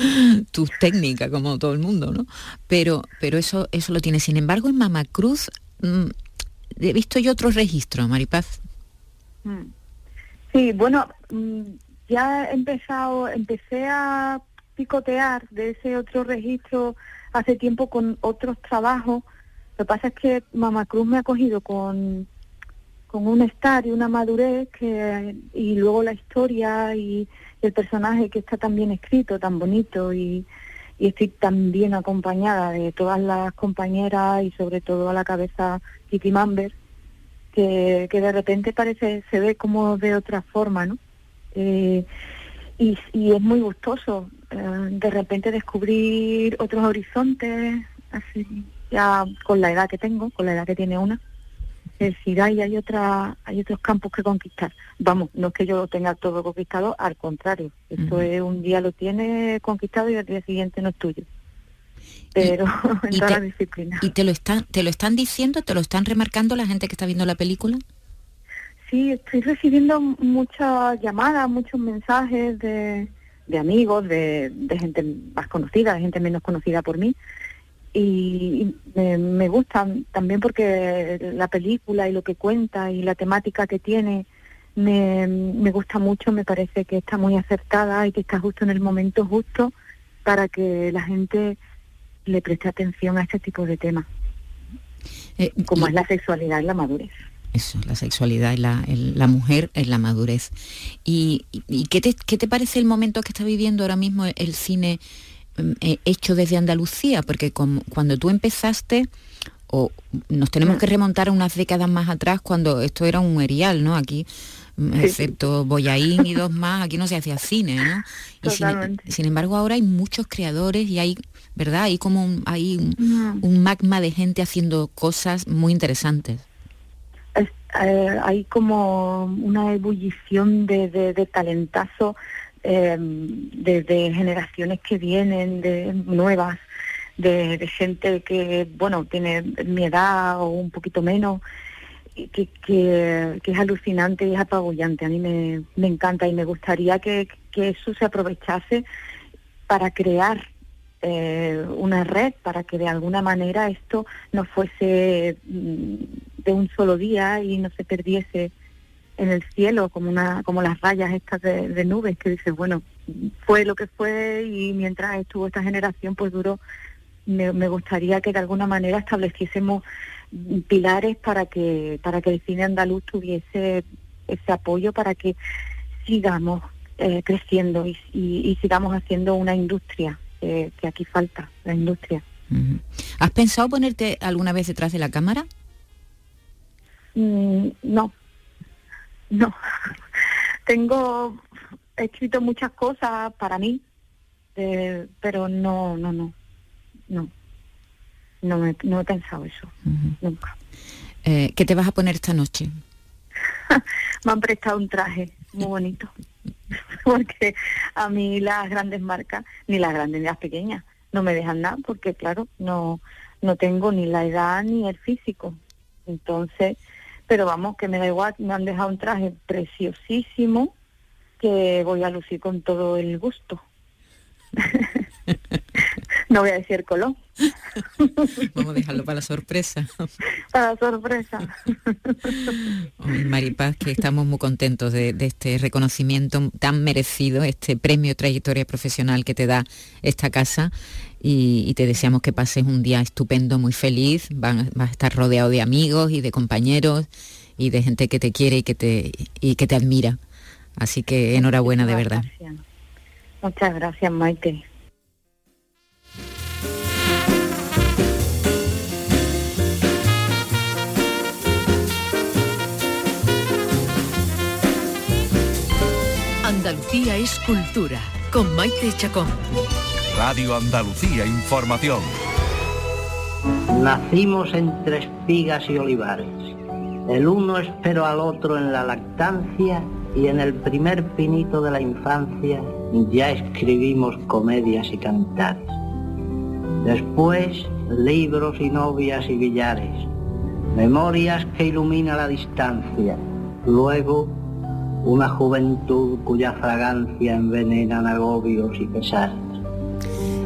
tu técnica como todo el mundo, ¿no? Pero, pero eso, eso lo tienes. Sin embargo, en Mama Cruz mm, he visto yo otro registro, Maripaz. Mm. Sí, bueno, mm, ya he empezado, empecé a picotear de ese otro registro hace tiempo con otros trabajos. Lo que pasa es que Mama Cruz me ha cogido con, con un estar y una madurez que, y luego la historia y el personaje que está tan bien escrito, tan bonito y, estoy tan bien acompañada de todas las compañeras y sobre todo a la cabeza Kitty Mamber que, que de repente parece, se ve como de otra forma, ¿no? Eh, y, es muy gustoso de repente descubrir otros horizontes, así, ya con la edad que tengo, con la edad que tiene una, es decir, hay, hay, otra, hay otros campos que conquistar. Vamos, no es que yo lo tenga todo conquistado, al contrario, esto Ujú. es un día lo tiene conquistado y al día siguiente no es tuyo. Pero en y todas te- las disciplinas. ¿Y te lo están, te lo están diciendo, te lo están remarcando la gente que está viendo la película? Sí, estoy recibiendo muchas llamadas, muchos mensajes de, de amigos, de, de gente más conocida, de gente menos conocida por mí. Y, y me, me gusta también porque la película y lo que cuenta y la temática que tiene me, me gusta mucho, me parece que está muy acertada y que está justo en el momento justo para que la gente le preste atención a este tipo de temas, Eh, como y- es la sexualidad y la madurez. Eso, la sexualidad y la, el- la mujer en la madurez. ¿Y, y- qué, te, qué te parece el momento que está viviendo ahora mismo el cine mm, eh, hecho desde Andalucía? Porque como- cuando tú empezaste, o nos tenemos que remontar a unas décadas más atrás cuando esto era un erial, ¿no? Aquí, Sí. excepto Boyaín y dos más, aquí no se hacía cine, ¿no? Y sin, embargo ahora hay muchos creadores y hay, ¿verdad? Hay como un, hay un, un magma de gente haciendo cosas muy interesantes. Eh, hay como una ebullición de, de, de talentazo eh, de, generaciones que vienen, de nuevas, de, gente que, bueno, tiene mi edad o un poquito menos, que, que, es alucinante y es apabullante. A mí me, encanta y me gustaría que, que eso se aprovechase para crear eh, una red para que de alguna manera esto no fuese mm, de un solo día y no se perdiese en el cielo como una como las rayas estas de, nubes que dices bueno fue lo que fue y mientras estuvo esta generación pues duró me, gustaría que de alguna manera estableciésemos pilares para que para que el cine andaluz tuviese ese apoyo para que sigamos eh, creciendo y, y- sigamos haciendo una industria que aquí falta la industria. ¿Has pensado ponerte alguna vez detrás de la cámara? Mm, no, no. Tengo he escrito muchas cosas para mí, eh, pero no, no, no, no. No, me- no he pensado eso, nunca. Eh, ¿Qué te vas a poner esta noche? Me han prestado un traje muy bonito, porque a mí las grandes marcas, ni las grandes ni las pequeñas, no me dejan nada, porque claro, no, no tengo ni la edad ni el físico. Entonces, pero vamos, que me da igual, me han dejado un traje preciosísimo que voy a lucir con todo el gusto. no voy a decir color, Vamos a dejarlo para la sorpresa. para sorpresa. Ay, Maripaz, que estamos muy contentos de, de este reconocimiento tan merecido, este premio trayectoria profesional que te da esta casa y, y te deseamos que pases un día estupendo, muy feliz, Van- vas a estar rodeado de amigos y de compañeros y de gente que te quiere y que te, y que te admira. Así que enhorabuena de verdad. Muchas gracias, Maite. Andalucía es cultura, con Maite Chacón. Radio Andalucía Información. Nacimos entre espigas y olivares. El uno esperó al otro en la lactancia y en el primer pinito de la infancia ya escribimos comedias y cantares. Después, libros y novias y billares. Memorias que ilumina la distancia. Luego, una juventud cuya fragancia envenenan agobios y pesares.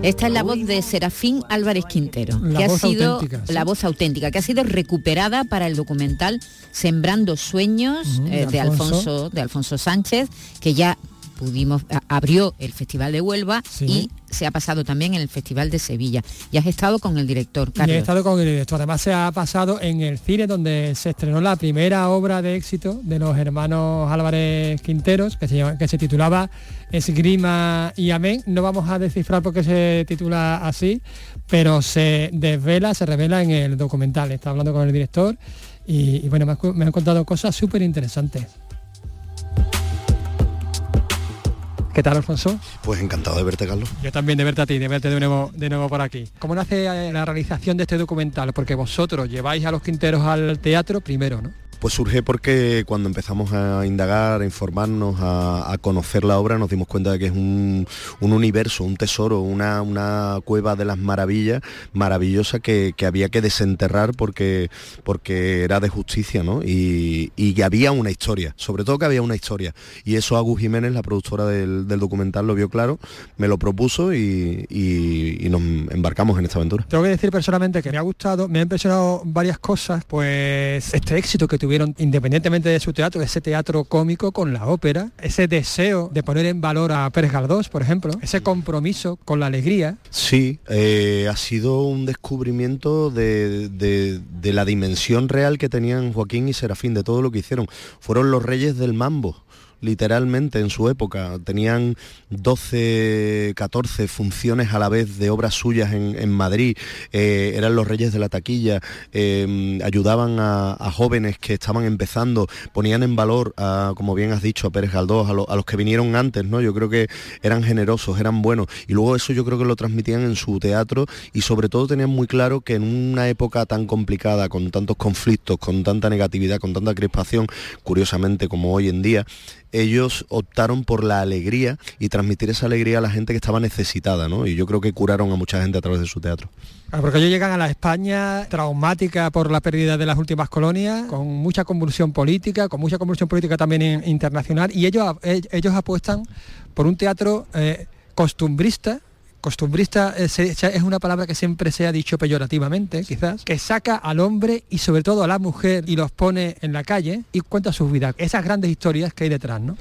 Esta es la voz de Serafín Álvarez Quintero, La que ha voz sido auténtica, sí. la voz auténtica, que ha sido recuperada para el documental Sembrando Sueños eh, de de, Alfonso. Alfonso. de Alfonso Sánchez, que ya pudimos a- abrió el Festival de Huelva y se ha pasado también en el Festival de Sevilla. Y has estado con el director, Y he Carlos. estado con el director. Además se ha pasado en el cine donde se estrenó la primera obra de éxito de los hermanos Álvarez Quinteros, que se, llama- que se titulaba Esgrima y Amén. No vamos a descifrar por qué se titula así, pero se desvela, se revela en el documental. Está hablando con el director y, y bueno, me, me han contado cosas súper interesantes. ¿Qué tal, Alfonso? Pues encantado de verte, Carlos. Yo también de verte a ti, de verte de nuevo, de nuevo por aquí. ¿Cómo nace eh, la realización de este documental? Porque vosotros lleváis a los Quinteros al teatro primero, ¿no? Pues surge porque cuando empezamos a indagar, a informarnos, a, conocer la obra, nos dimos cuenta de que es un, un universo, un tesoro, una, una cueva de las maravillas, maravillosa que, que había que desenterrar porque, porque era de justicia, ¿no? Y, y que había una historia, sobre todo que había una historia. Y eso Agus Jiménez, la productora del, documental, lo vio claro, me lo propuso y, y- nos embarcamos en esta aventura. Tengo que decir personalmente que me ha gustado, me ha impresionado varias cosas, pues este éxito que tuvieron independientemente de su teatro, ese teatro cómico con la ópera, ese deseo de poner en valor a Pérez Galdós, por ejemplo, ese compromiso con la alegría. Sí, eh, ha sido un descubrimiento de, de- de la dimensión real que tenían Joaquín y Serafín, de todo lo que hicieron. Fueron los reyes del mambo literalmente en su época. Tenían 12, 14 funciones a la vez de obras suyas en, en Madrid. Eh, eran los reyes de la taquilla. eh, ayudaban a, jóvenes que estaban empezando. Ponían en valor, a, como bien has dicho, a Pérez Galdós, a, a los que vinieron antes. ¿no? Yo creo que eran generosos, eran buenos. Y luego eso yo creo que lo transmitían en su teatro y sobre todo tenían muy claro que en una época tan complicada, con tantos conflictos, con tanta negatividad, con tanta crispación, curiosamente como hoy en día, ellos optaron por la alegría y transmitir esa alegría a la gente que estaba necesitada, ¿no? Y yo creo que curaron a mucha gente a través de su teatro. Claro, Porque ellos llegan a la España traumática por la pérdida de las últimas colonias, con mucha convulsión política, con mucha convulsión política también in- internacional, y ellos, e- ellos apuestan por un teatro eh, costumbrista, costumbrista eh, es una palabra que siempre se ha dicho peyorativamente, quizás, que saca al hombre y sobre todo a la mujer y los pone en la calle y cuenta sus vidas, esas grandes historias que hay detrás, ¿no?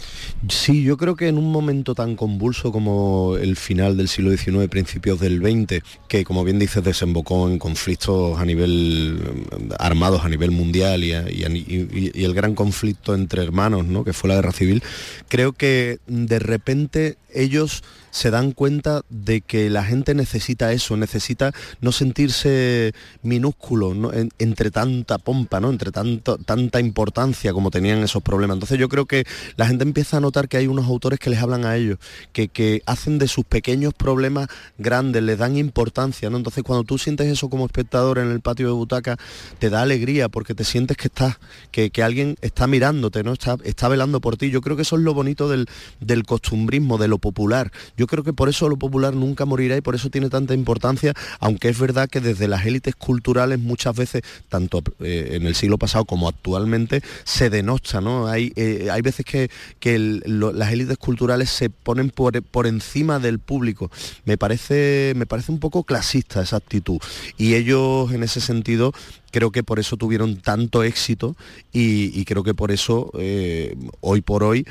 Sí, yo creo que en un momento tan convulso como el final del siglo XIX, principios del XX, que como bien dices desembocó en conflictos a nivel eh, armados a nivel mundial y, a- y a- y- y el gran conflicto entre hermanos, ¿no? que fue la guerra civil, creo que de repente ellos se dan cuenta de que la gente necesita eso, necesita no sentirse minúsculo ¿no? En- entre tanta pompa, ¿no? entre tanta importancia como tenían esos problemas. Entonces yo creo que la gente empieza a notar que hay unos autores que les hablan a ellos, que, que hacen de sus pequeños problemas grandes, les dan importancia. ¿no? Entonces cuando tú sientes eso como espectador en el patio de butaca, te da alegría porque te sientes que estás, que, que alguien está mirándote, ¿no? está, está velando por ti. Yo creo que eso es lo bonito del, del costumbrismo, de lo popular. Creo que por eso lo popular nunca morirá y por eso tiene tanta importancia, aunque es verdad que desde las élites culturales muchas veces, tanto eh, en el siglo pasado como actualmente, se denosta, ¿no? Hay, eh, hay veces que, que las élites culturales se ponen por, por encima del público. Me parece, me parece un poco clasista esa actitud. Y ellos en ese sentido creo que por eso tuvieron tanto éxito y, y creo que por eso eh, hoy por hoy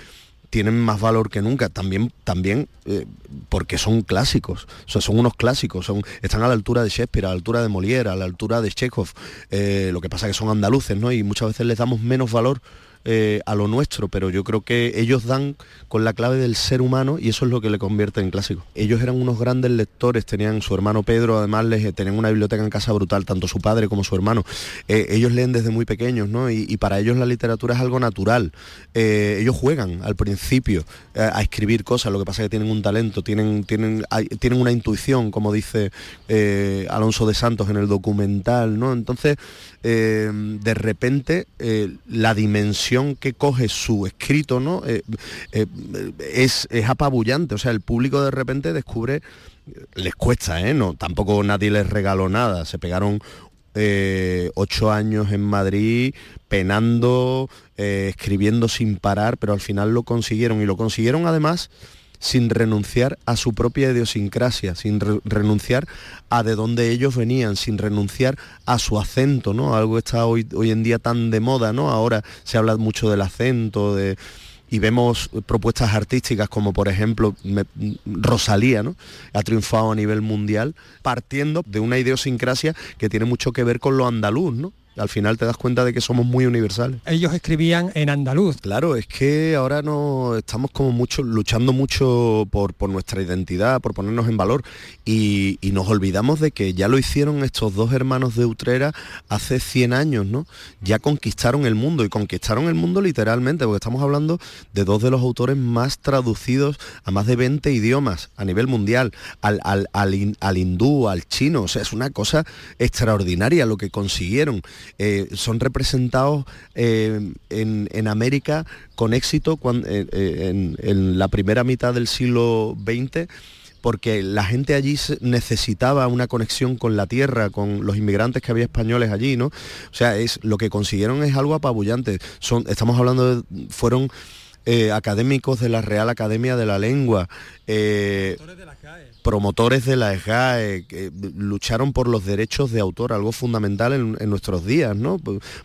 tienen más valor que nunca, también, también eh, porque son clásicos, o sea, son unos clásicos, son, están a la altura de Shakespeare, a la altura de Molière, a la altura de Chekhov, eh, lo que pasa que son andaluces, ¿no? Y muchas veces les damos menos valor eh, a lo nuestro, pero yo creo que ellos dan con la clave del ser humano y eso es lo que le convierte en clásico. Ellos eran unos grandes lectores, tenían su hermano Pedro, además les eh, tenían una biblioteca en casa brutal, tanto su padre como su hermano. Eh, ellos leen desde muy pequeños, ¿no? Y, para ellos la literatura es algo natural. Ellos juegan al principio a escribir cosas, lo que pasa es que tienen un talento, tienen, tienen, tienen una intuición, como dice Alonso de Santos en el documental, ¿no? Entonces, eh, de repente, eh, la dimensión que coge su escrito, ¿no? Eh, eh, es, es apabullante. O sea, el público de repente descubre, les cuesta, ¿eh? No, tampoco nadie les regaló nada. Se pegaron ocho años en Madrid penando, escribiendo sin parar, pero al final lo consiguieron y lo consiguieron además sin renunciar a su propia idiosincrasia, sin re- renunciar a de dónde ellos venían, sin renunciar a su acento, ¿no? Algo está hoy, hoy en día tan de moda, ¿no? Ahora se habla mucho del acento, de y vemos propuestas artísticas como por ejemplo me- Rosalía, ¿no? Ha triunfado a nivel mundial partiendo de una idiosincrasia que tiene mucho que ver con lo andaluz, ¿no? Al final te das cuenta de que somos muy universales. Ellos escribían en andaluz. Claro, es que ahora no estamos como mucho luchando mucho por, por nuestra identidad, por ponernos en valor y, y nos olvidamos de que ya lo hicieron estos dos hermanos de Utrera hace 100 años, ¿no? Ya conquistaron el mundo y conquistaron el mundo literalmente, porque estamos hablando de dos de los autores más traducidos a más de 20 idiomas a nivel mundial, al, al, al al hindú, al chino, o sea, es una cosa extraordinaria lo que consiguieron. Eh, son representados eh, en, en América con éxito cuan- eh, en, en la primera mitad del siglo XX porque la gente allí necesitaba una conexión con la tierra, con los inmigrantes que había españoles allí, ¿no? O sea, es lo que consiguieron es algo apabullante. Son, estamos hablando de, fueron académicos de la Real Academia de la Lengua, promotores de la SGAE, que lucharon por los derechos de autor, algo fundamental en, nuestros días, ¿no?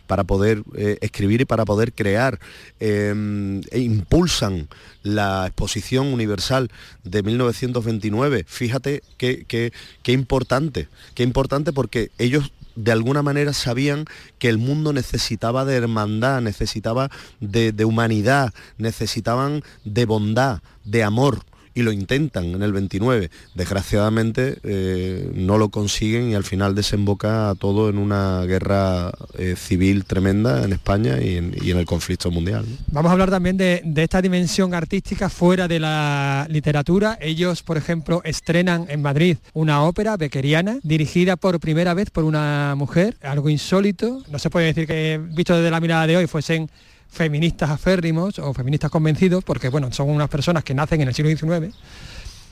Para poder eh, escribir y para poder crear. Eh, e impulsan la exposición universal de 1929. Fíjate qué, qué- qué importante, qué importante porque ellos de alguna manera sabían que el mundo necesitaba de hermandad, necesitaba de humanidad, necesitaban de bondad, de amor. Y lo intentan en el 29. Desgraciadamente eh, no lo consiguen y al final desemboca todo en una guerra eh, civil tremenda en España y en, el conflicto mundial. Vamos a hablar también de, de esta dimensión artística fuera de la literatura. Ellos, por ejemplo, estrenan en Madrid una ópera bequeriana dirigida por primera vez por una mujer, algo insólito. No se puede decir que, visto desde la mirada de hoy, fuesen feministas aférrimos o feministas convencidos, porque bueno, son unas personas que nacen en el siglo XIX,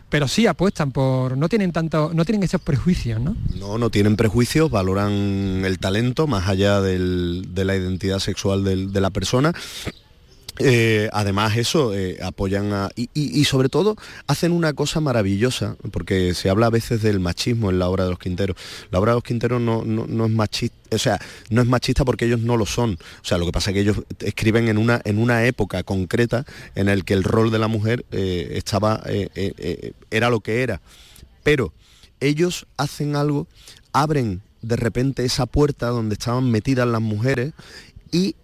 pero sí apuestan por, no tienen tanto, no tienen esos prejuicios, ¿no? No, no tienen prejuicios, valoran el talento más allá del- de la identidad sexual de la persona. Eh, además eso, eh, apoyan a... Y, sobre todo hacen una cosa maravillosa, porque se habla a veces del machismo en la obra de los Quinteros. La obra de los Quinteros no, no- no es machista, o sea, no es machista porque ellos no lo son. O sea, lo que pasa es que ellos escriben en una, en una época concreta en el que el rol de la mujer eh, estaba, era lo que era. Pero ellos hacen algo, abren de repente esa puerta donde estaban metidas las mujeres y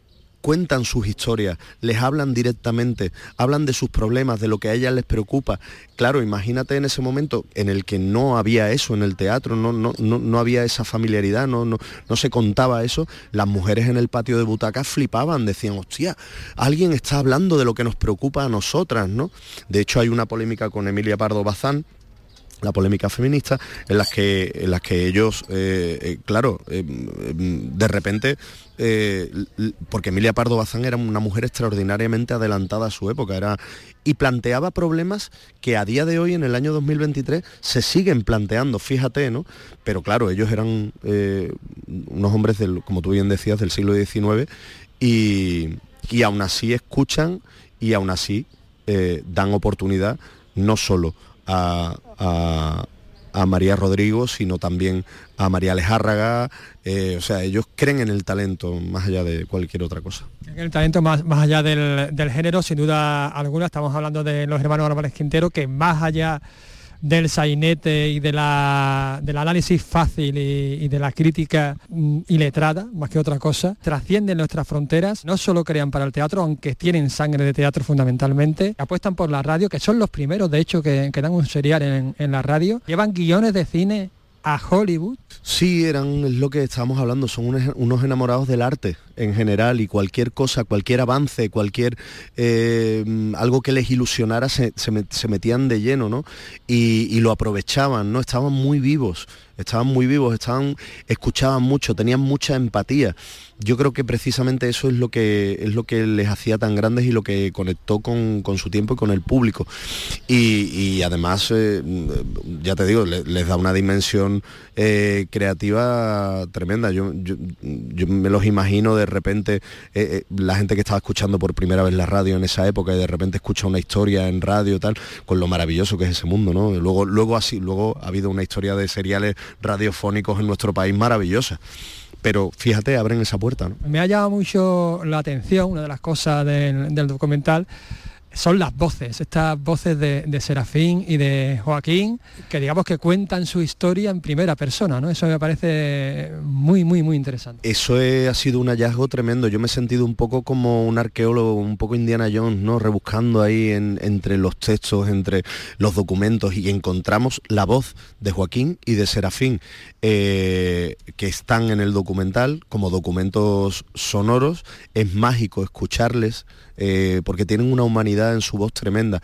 cuentan sus historias, les hablan directamente, hablan de sus problemas, de lo que a ellas les preocupa. Claro, imagínate en ese momento en el que no había eso en el teatro, no, no, no, no había esa familiaridad, no, no, no se contaba eso, las mujeres en el patio de butacas flipaban, decían, hostia, alguien está hablando de lo que nos preocupa a nosotras, ¿no? De hecho hay una polémica con Emilia Pardo Bazán, la polémica feminista en las que en las que ellos eh, eh, claro eh, mm, de repente porque Emilia Pardo Bazán era una mujer extraordinariamente adelantada a su época era y planteaba problemas que a día de hoy en el año 2023 se siguen planteando fíjate no pero claro ellos eran unos hombres del como tú bien decías del siglo XIX y, y aún así escuchan y aún así dan oportunidad no solo a, a- María Rodrigo, sino también a María Lejárraga. eh, o sea, ellos creen en el talento más allá de cualquier otra cosa. El talento más, más allá del, del género, sin duda alguna, estamos hablando de los hermanos Álvarez Quintero, que más allá del sainete y de la, del análisis fácil y, y de la crítica mm, iletrada, más que otra cosa, trascienden nuestras fronteras, no solo crean para el teatro, aunque tienen sangre de teatro fundamentalmente, apuestan por la radio, que son los primeros, de hecho, que, que dan un serial en, en la radio, llevan guiones de cine a Hollywood, Sí, eran lo que estábamos hablando, son unos, enamorados del arte en general y cualquier cosa, cualquier avance, cualquier eh, algo que les ilusionara se, se metían de lleno, ¿no? Y, y lo aprovechaban, ¿no? Estaban muy vivos, estaban muy vivos, estaban, escuchaban mucho, tenían mucha empatía. Yo creo que precisamente eso es lo que es lo que les hacía tan grandes y lo que conectó con, con su tiempo y con el público. Y, además, eh, ya te digo, le- les da una dimensión eh, creativa tremenda. Yo, yo, me los imagino de repente, eh, la gente que estaba escuchando por primera vez la radio en esa época y de repente escucha una historia en radio tal, con lo maravilloso que es ese mundo, ¿no? Luego, luego así, luego ha habido una historia de seriales radiofónicos en nuestro país maravillosa. Pero fíjate, abren esa puerta, ¿no? Me ha llamado mucho la atención, una de las cosas del, del documental, son las voces, estas voces de, de Serafín y de Joaquín, que digamos que cuentan su historia en primera persona, ¿no? Eso me parece muy, muy, muy interesante. Eso es- ha sido un hallazgo tremendo. Yo me he sentido un poco como un arqueólogo, un poco Indiana Jones, ¿no? Rebuscando ahí en- entre los textos, entre los documentos y encontramos la voz de Joaquín y de Serafín, eh, que están en el documental como documentos sonoros. Es mágico escucharles eh, porque tienen una humanidad en su voz tremenda.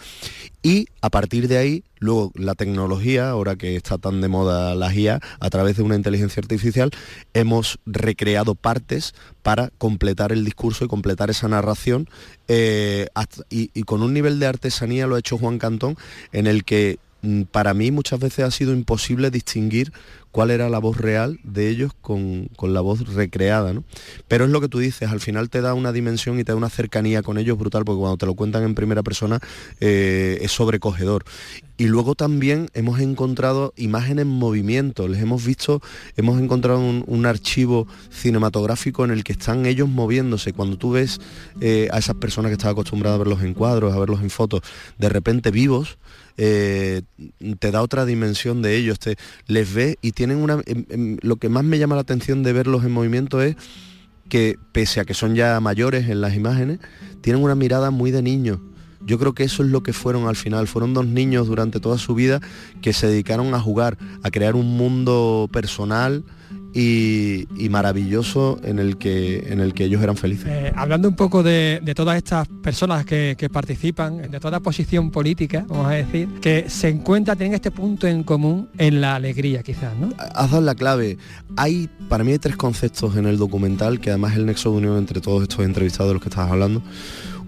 Y a partir de ahí, luego la tecnología, ahora que está tan de moda la IA, a través de una inteligencia artificial, hemos recreado partes para completar el discurso y completar esa narración. eh, y, con un nivel de artesanía lo ha hecho Juan Cantón, en el que para mí muchas veces ha sido imposible distinguir cuál era la voz real de ellos con, con la voz recreada, ¿no? Pero es lo que tú dices, al final te da una dimensión y te da una cercanía con ellos brutal, porque cuando te lo cuentan en primera persona eh, es sobrecogedor. Y luego también hemos encontrado imágenes en movimiento, les hemos visto, hemos encontrado un, archivo cinematográfico en el que están ellos moviéndose. Cuando tú ves eh, a esas personas que estás acostumbrado a verlos en cuadros, a verlos en fotos, de repente vivos, eh, te da otra dimensión de ellos, te, les ves y tienen una... em, em, lo que más me llama la atención de verlos en movimiento es que pese a que son ya mayores en las imágenes, tienen una mirada muy de niños. Yo creo que eso es lo que fueron al final. Fueron dos niños durante toda su vida que se dedicaron a jugar, a crear un mundo personal y, y maravilloso en el, que, en el que ellos eran felices. Eh, hablando un poco de, de todas estas personas que, que participan, de toda posición política, vamos a decir, que se encuentran, tienen este punto en común en la alegría quizás, ¿no? has dado la clave. Hay, para mí hay tres conceptos en el documental, que además es el nexo de unión entre todos estos entrevistados de los que estabas hablando.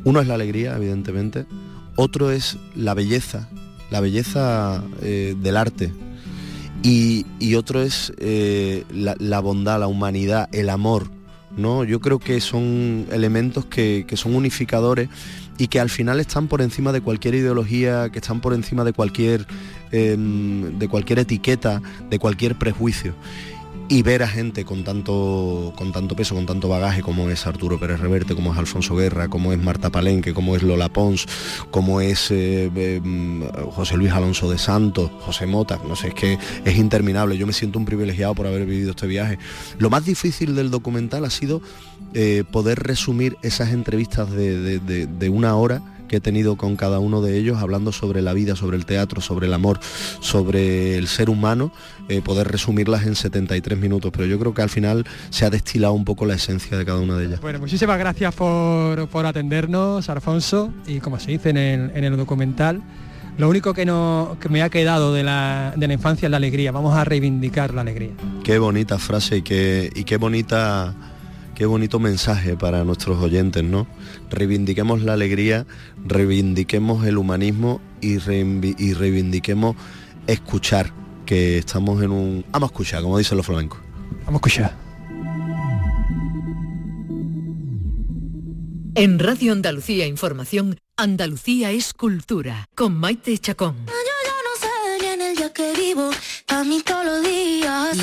Uno es la alegría, evidentemente. Otro es la belleza, la belleza eh, del arte. Y, otro es eh, la, la bondad, la humanidad, el amor. ¿no? Yo creo que son elementos que, que son unificadores y que al final están por encima de cualquier ideología, que están por encima de cualquier, em, de cualquier etiqueta, de cualquier prejuicio y ver a gente con tanto, con tanto peso, con tanto bagaje como es Arturo Pérez Reverte, como es Alfonso Guerra, como es Marta Palenque, como es Lola Pons, como es eh, eh, José Luis Alonso de Santos, José Mota, no sé, es que es interminable. Yo me siento un privilegiado por haber vivido este viaje. Lo más difícil del documental ha sido eh, poder resumir esas entrevistas de, de- de una hora que he tenido con cada uno de ellos hablando sobre la vida, sobre el teatro, sobre el amor, sobre el ser humano, eh, poder resumirlas en 73 minutos, pero yo creo que al final se ha destilado un poco la esencia de cada una de ellas. Bueno, muchísimas gracias por, por atendernos, Alfonso, y como se dice en el, en el documental, lo único que, no, que me ha quedado de la, de la infancia es la alegría, vamos a reivindicar la alegría. Qué bonita frase y qué, y qué bonita qué bonito mensaje para nuestros oyentes, ¿no? Reivindiquemos la alegría, reivindiquemos el humanismo y, reivindi- y reivindiquemos escuchar, que estamos en un... Vamos a escuchar, como dicen los flamencos. Vamos a escuchar. En Radio Andalucía Información, Andalucía es cultura, con Maite Chacón.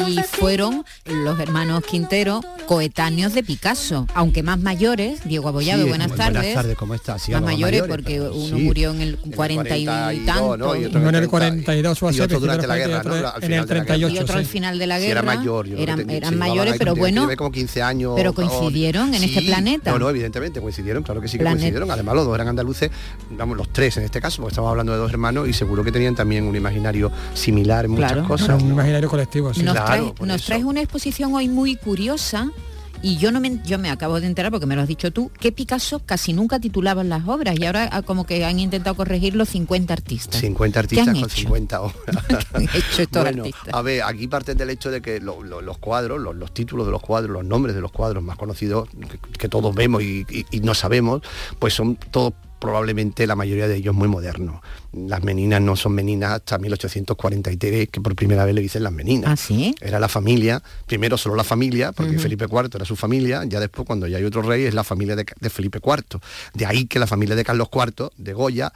Y fueron los hermanos Quintero coetáneos de Picasso, aunque más mayores, Diego Abollado, Sí, buenas tardes. Buenas tardes, ¿cómo estás? Sí, más mayores, mayores, porque pero uno sí. murió en el 40 y 42, tanto. ¿no? Y otro en el 30, 42 o y así, otro durante la guerra, ¿no? en Al el final de la guerra. 38, y otro al final de la Sí, guerra. era mayor, yo creo eran tenía- eran mayores, pero bueno, como 15 años. pero coincidieron en este planeta. No, no, evidentemente coincidieron, claro que sí que coincidieron. Además los dos eran andaluces, vamos, los tres en este caso, porque estamos hablando de dos hermanos y seguro que tenían también un imaginario similar en muchas cosas. Un imaginario colectivo, sí. nos, Claro, traes, nos una exposición hoy muy curiosa y yo no me, yo me acabo de enterar porque me lo has dicho tú que Picasso casi nunca titulaban las obras y ahora ah, como que han intentado corregirlo 50 artistas 50 ¿Qué han artistas con hecho? 50 obras. ¿Qué han hecho estos bueno, artistas? a ver, aquí parten del hecho de que lo- lo- los cuadros, los, los títulos de los cuadros, los nombres de los cuadros más conocidos que, que todos vemos y, y- y no sabemos, pues son todos probablemente la mayoría de ellos muy modernos. Las meninas no son meninas hasta 1843, que por primera vez le dicen las meninas. ¿Ah, sí? Era la familia, primero solo la familia, porque Felipe IV era su familia, ya después cuando ya hay otro rey es la familia de, de Felipe IV. De ahí que la familia de Carlos IV, de Goya,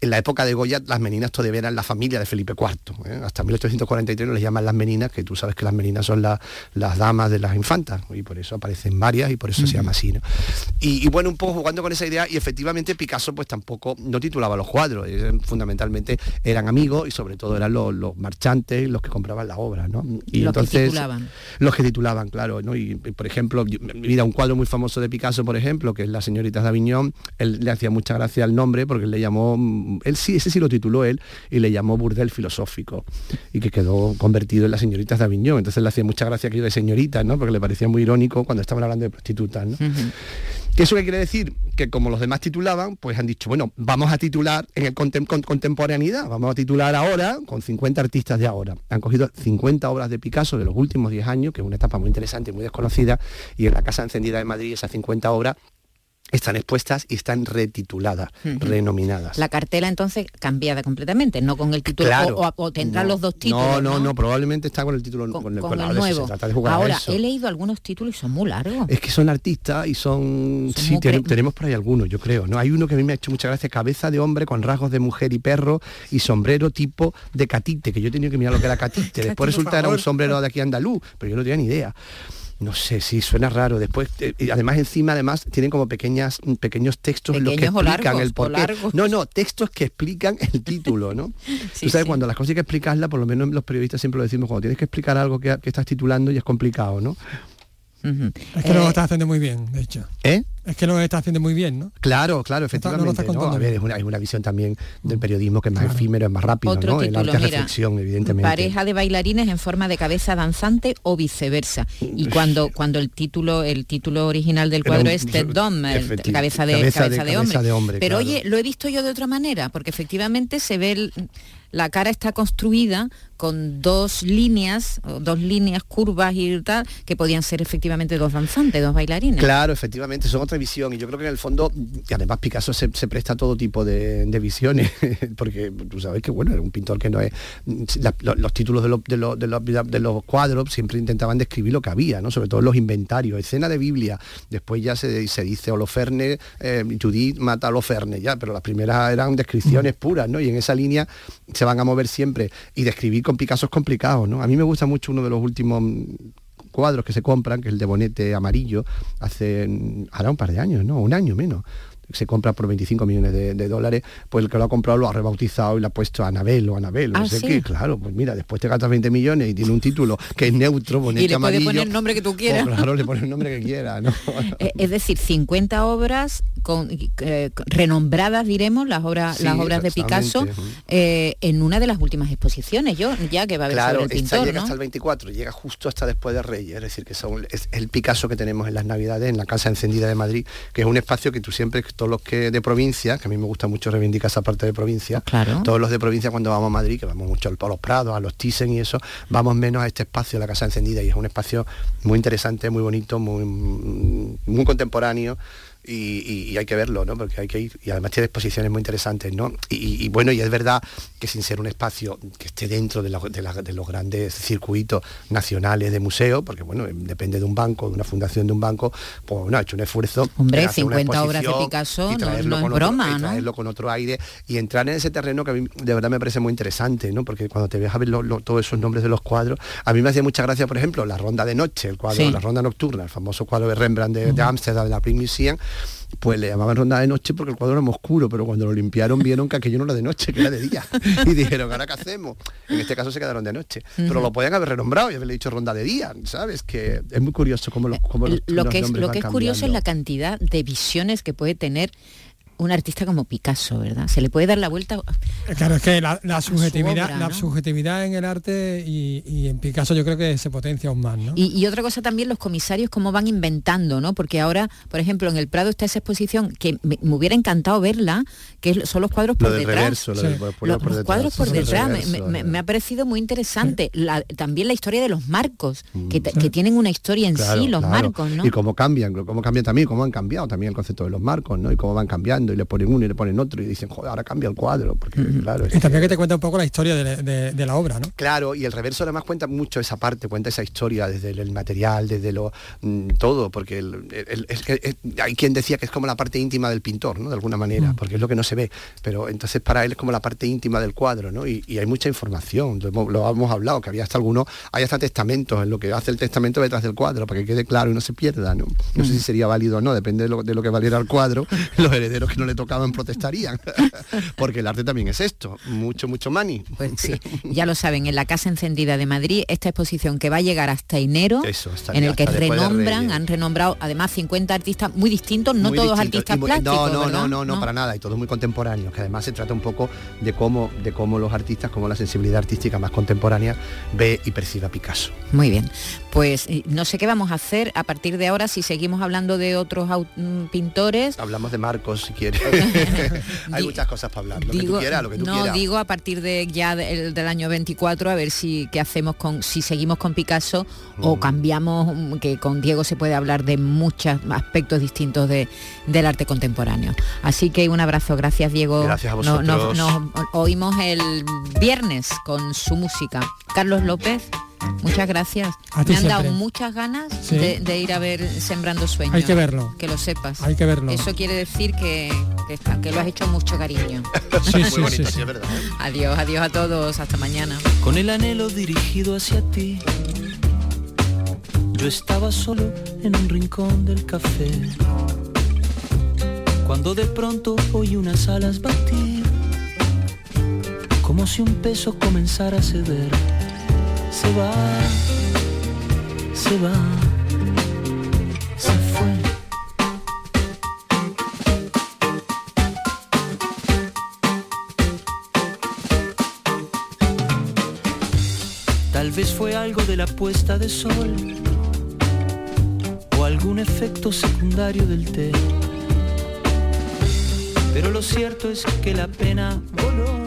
en la época de Goya las meninas todavía eran la familia de Felipe IV. ¿eh? Hasta 1843 no les llaman las meninas, que tú sabes que las meninas son la- las damas de las infantas, y por eso aparecen varias y por eso se llama así. ¿no? Y, y bueno, un poco jugando con esa idea, y efectivamente Picasso pues tampoco no titulaba los cuadros, eh, fundamentalmente eran amigos y sobre todo eran los, los marchantes los que compraban la obra. ¿no? Y Los que titulaban. los que titulaban, claro, ¿no? Y y, por ejemplo, yo- mira, un cuadro muy famoso de Picasso, por ejemplo, que es La señorita de Aviñón, él le hacía mucha gracia al nombre porque él le llamó, él sí, ese sí lo tituló él, y le llamó Burdel Filosófico, y que quedó convertido en Las señoritas de Aviñón. Entonces le hacía mucha gracia aquello de señoritas, ¿no? Porque le parecía muy irónico cuando estaban hablando de prostitutas, ¿no? ¿Y ¿Eso qué quiere decir? Que como los demás titulaban, pues han dicho, bueno, vamos a titular en el contem- con contemporaneidad, vamos a titular ahora con 50 artistas de ahora. Han cogido 50 obras de Picasso de los últimos 10 años, que es una etapa muy interesante, muy desconocida, y en la Casa Encendida de Madrid esas 50 obras están expuestas y están retituladas, renominadas. La cartela entonces cambiada completamente, no con el título, Claro. o, o- tendrá No, los dos títulos. No, no, no, probablemente está con el título, con, el, Con nuevo. Se trata de jugar a Ahora, he leído algunos títulos y son muy largos. Es que son artistas y son... Son sí, ten- tenemos por ahí algunos, yo creo. ¿no? Hay uno que a mí me ha hecho mucha gracia, cabeza de hombre con rasgos de mujer y perro y sombrero tipo de catite, que yo he tenido que mirar lo que era catite. Cati, Después resulta era un sombrero de aquí andaluz, pero yo no tenía ni idea. No sé, sí, suena raro. Después, eh, y además encima, además, tienen como pequeñas, pequeños textos en los que Pequeños explican largos, el porqué. No, no, textos que explican el título, ¿no? Sí, Tú sabes, sí. cuando las cosas hay que explicarlas, por lo menos los periodistas siempre lo decimos, cuando tienes que explicar algo que, que estás titulando y es complicado, ¿no? Es que lo está haciendo muy bien, de hecho. ¿Eh? Es que lo está haciendo muy bien, ¿no? Claro, claro, no efectivamente. lo está ¿no? contando A ver, es una, hay una visión también del periodismo que es más efímero, es más rápido, Otro ¿no? el título, arte mira, reflexión, evidentemente. Pareja de bailarines en forma de cabeza danzante o viceversa. Y cuando cuando el título el título original del cuadro un- es Ted Dom, cabeza de cabeza cabeza, de- de, hombre. cabeza de hombre, Pero claro. oye, lo he visto yo de otra manera, porque efectivamente se ve el- la cara está construida con dos líneas, dos líneas curvas y tal, que podían ser efectivamente dos danzantes, dos bailarines. Claro, efectivamente, son otra visión y yo creo que en el fondo, y además Picasso se, se presta a todo tipo de, de visiones, porque tú sabes que bueno, era un pintor que no es... la- lo- los títulos de los, de, los, de, los, de los cuadros siempre intentaban describir lo que había, ¿no? sobre todo los inventarios, escena de Biblia, después ya se, se dice Holoferne, eh, Judith mata a Holoferne, ya, pero las primeras eran descripciones puras, ¿no? Y en esa línea se van a mover siempre y describir con Picasso es complicado, ¿no? A mí me gusta mucho uno de los últimos cuadros que se compran, que es el de Bonete amarillo, hace mm, hará un par de años, ¿no? Un año menos. Se compra por 25 millones de, de dólares, pues el que lo ha comprado lo ha rebautizado y le ha puesto Anabel o Anabel, no Ah, sé ¿sí? qué, claro, pues mira, después te gastas 20 millones y tiene un título que es neutro, Bonete y le puede poner el nombre que tú pues quieras. claro, le pones el nombre que quiera, ¿no? Eh, Es decir, 50 obras con, eh, renombradas, diremos, las obras, Sí, las obras de Picasso, eh, en una de las últimas exposiciones, yo ya que va a haber Claro, sobre el pintor, llega ¿no? hasta el 24, llega justo hasta después de Reyes, es decir, que son- es el Picasso que tenemos en las Navidades, en la Casa Encendida de Madrid, que es un espacio que tú siempre, todos los que de provincia, que a mí me gusta mucho reivindicar esa parte de provincia, Claro. todos los de provincia cuando vamos a Madrid, que vamos mucho al- a los Prados, a los Thyssen y eso, vamos menos a este espacio, la Casa Encendida, y es un espacio muy interesante, muy bonito, muy, muy contemporáneo. Y, y- y hay que verlo, ¿no? Porque hay que ir. Y además tiene exposiciones muy interesantes, ¿no? Y, bueno, y es verdad que sin ser un espacio que esté dentro de, la- de la- de los grandes circuitos nacionales de museo, porque bueno, depende de un banco, de una fundación de un banco, pues bueno, ha hecho un esfuerzo. Hombre, en hacer una 50 obras de Picasso y no- traerlo no es con otro- broma, y ¿no? traerlo con otro aire y entrar en ese terreno que a mí de verdad me parece muy interesante, ¿no? Porque cuando te ves a ver lo- lo- todos esos nombres de los cuadros, a mí me hacía mucha gracia, por ejemplo, la ronda de noche, el cuadro, Sí. la ronda nocturna, el famoso cuadro de Rembrandt de, de Ámsterdam, de la Prix Museum, pues le llamaban ronda de noche porque el cuadro era muy oscuro, pero cuando lo limpiaron vieron que aquello no era de noche, que era de día. Y dijeron, ¿ahora qué hacemos? En este caso se quedaron de noche. Pero lo podían haber renombrado y haberle dicho ronda de día, ¿sabes? Que es muy curioso cómo, los, cómo los, lo que es, lo que es curioso es la cantidad de visiones que puede tener un artista como Picasso, ¿verdad? Se le puede dar la vuelta Claro, es que la, la subjetividad, obra, la subjetividad en el arte y, y en Picasso yo creo que se potencia aún más, ¿no? Y, y otra cosa también, los comisarios cómo van inventando, ¿no? Porque ahora, por ejemplo, en el Prado está esa exposición que me, me hubiera encantado verla, que son los cuadros por Lo detrás. reverso, lo del- Sí. por- por- Los- por los detrás, cuadros por detrás. Me- reverso, me, me- me ha parecido muy interesante. La- también la historia de los marcos, que, tienen una historia en. Claro, sí, los claro. marcos, ¿no? Y cómo cambian, cómo cambian también, cómo han cambiado también el concepto de los marcos, ¿no? Y cómo van cambiando y le ponen uno y le ponen otro y dicen, joder, ahora cambia el cuadro, porque claro, es Y también que te cuenta un poco la historia de, de- de la obra, ¿no? Claro, y el reverso además cuenta mucho esa parte, cuenta esa historia desde el, el material, desde lo mm, todo, porque el- el- hay quien decía que es como la parte íntima del pintor, ¿no? De alguna manera, porque es lo que no se ve, pero entonces para él es como la parte íntima del cuadro, ¿no? Y, y hay mucha información, lo hemos, lo hemos hablado, que había hasta algunos, hay hasta testamentos en lo que hace el testamento detrás del cuadro, para que quede claro y no se pierda, ¿no? No sé si sería válido o no, depende de lo, de lo que valiera el cuadro, los herederos que no le tocaban protestarían, porque el arte también es esto, mucho, mucho money. Pues sí, ya lo saben, en la Casa Encendida de Madrid, esta exposición que va a llegar hasta enero, Eso, en el que renombran, han renombrado además 50 artistas muy distintos, no Muy todos artistas muy- plásticos. No, no, no, no, no, para nada. Y todo muy contemporáneo, que además se trata un poco de cómo, de cómo los artistas, cómo la sensibilidad artística más contemporánea ve y percibe a Picasso. Muy bien, pues eh, no sé qué vamos a hacer a partir de ahora si seguimos hablando de otros mm, pintores. Hablamos de Marcos si quieres. Hay muchas cosas para hablar. Lo que tú quieras, lo que tú no quieras. digo a partir de ya del, del año 24 a ver si qué hacemos con si seguimos con Picasso o cambiamos mm, que con Diego se puede hablar de muchos aspectos distintos de, del arte contemporáneo. Así que un abrazo, gracias Diego. Gracias a nos- vosotros. nos oímos el viernes con su música. Carlos López. Muchas gracias. A ti Me han dado muchas ganas Sí. de, de ir a ver Sembrando Sueños. Hay que verlo. Que lo sepas. Hay que verlo. Eso quiere decir que, que, está- que lo has hecho mucho cariño. Sí, sí, sí, sí. Adiós, adiós a todos, hasta mañana. Con el anhelo dirigido hacia ti, yo estaba solo en un rincón del café. Cuando de pronto oí unas alas batir, como si un peso comenzara a ceder. Se va, se va, se fue. Tal vez fue algo de la puesta de sol o algún efecto secundario del té. Pero lo cierto es que la pena voló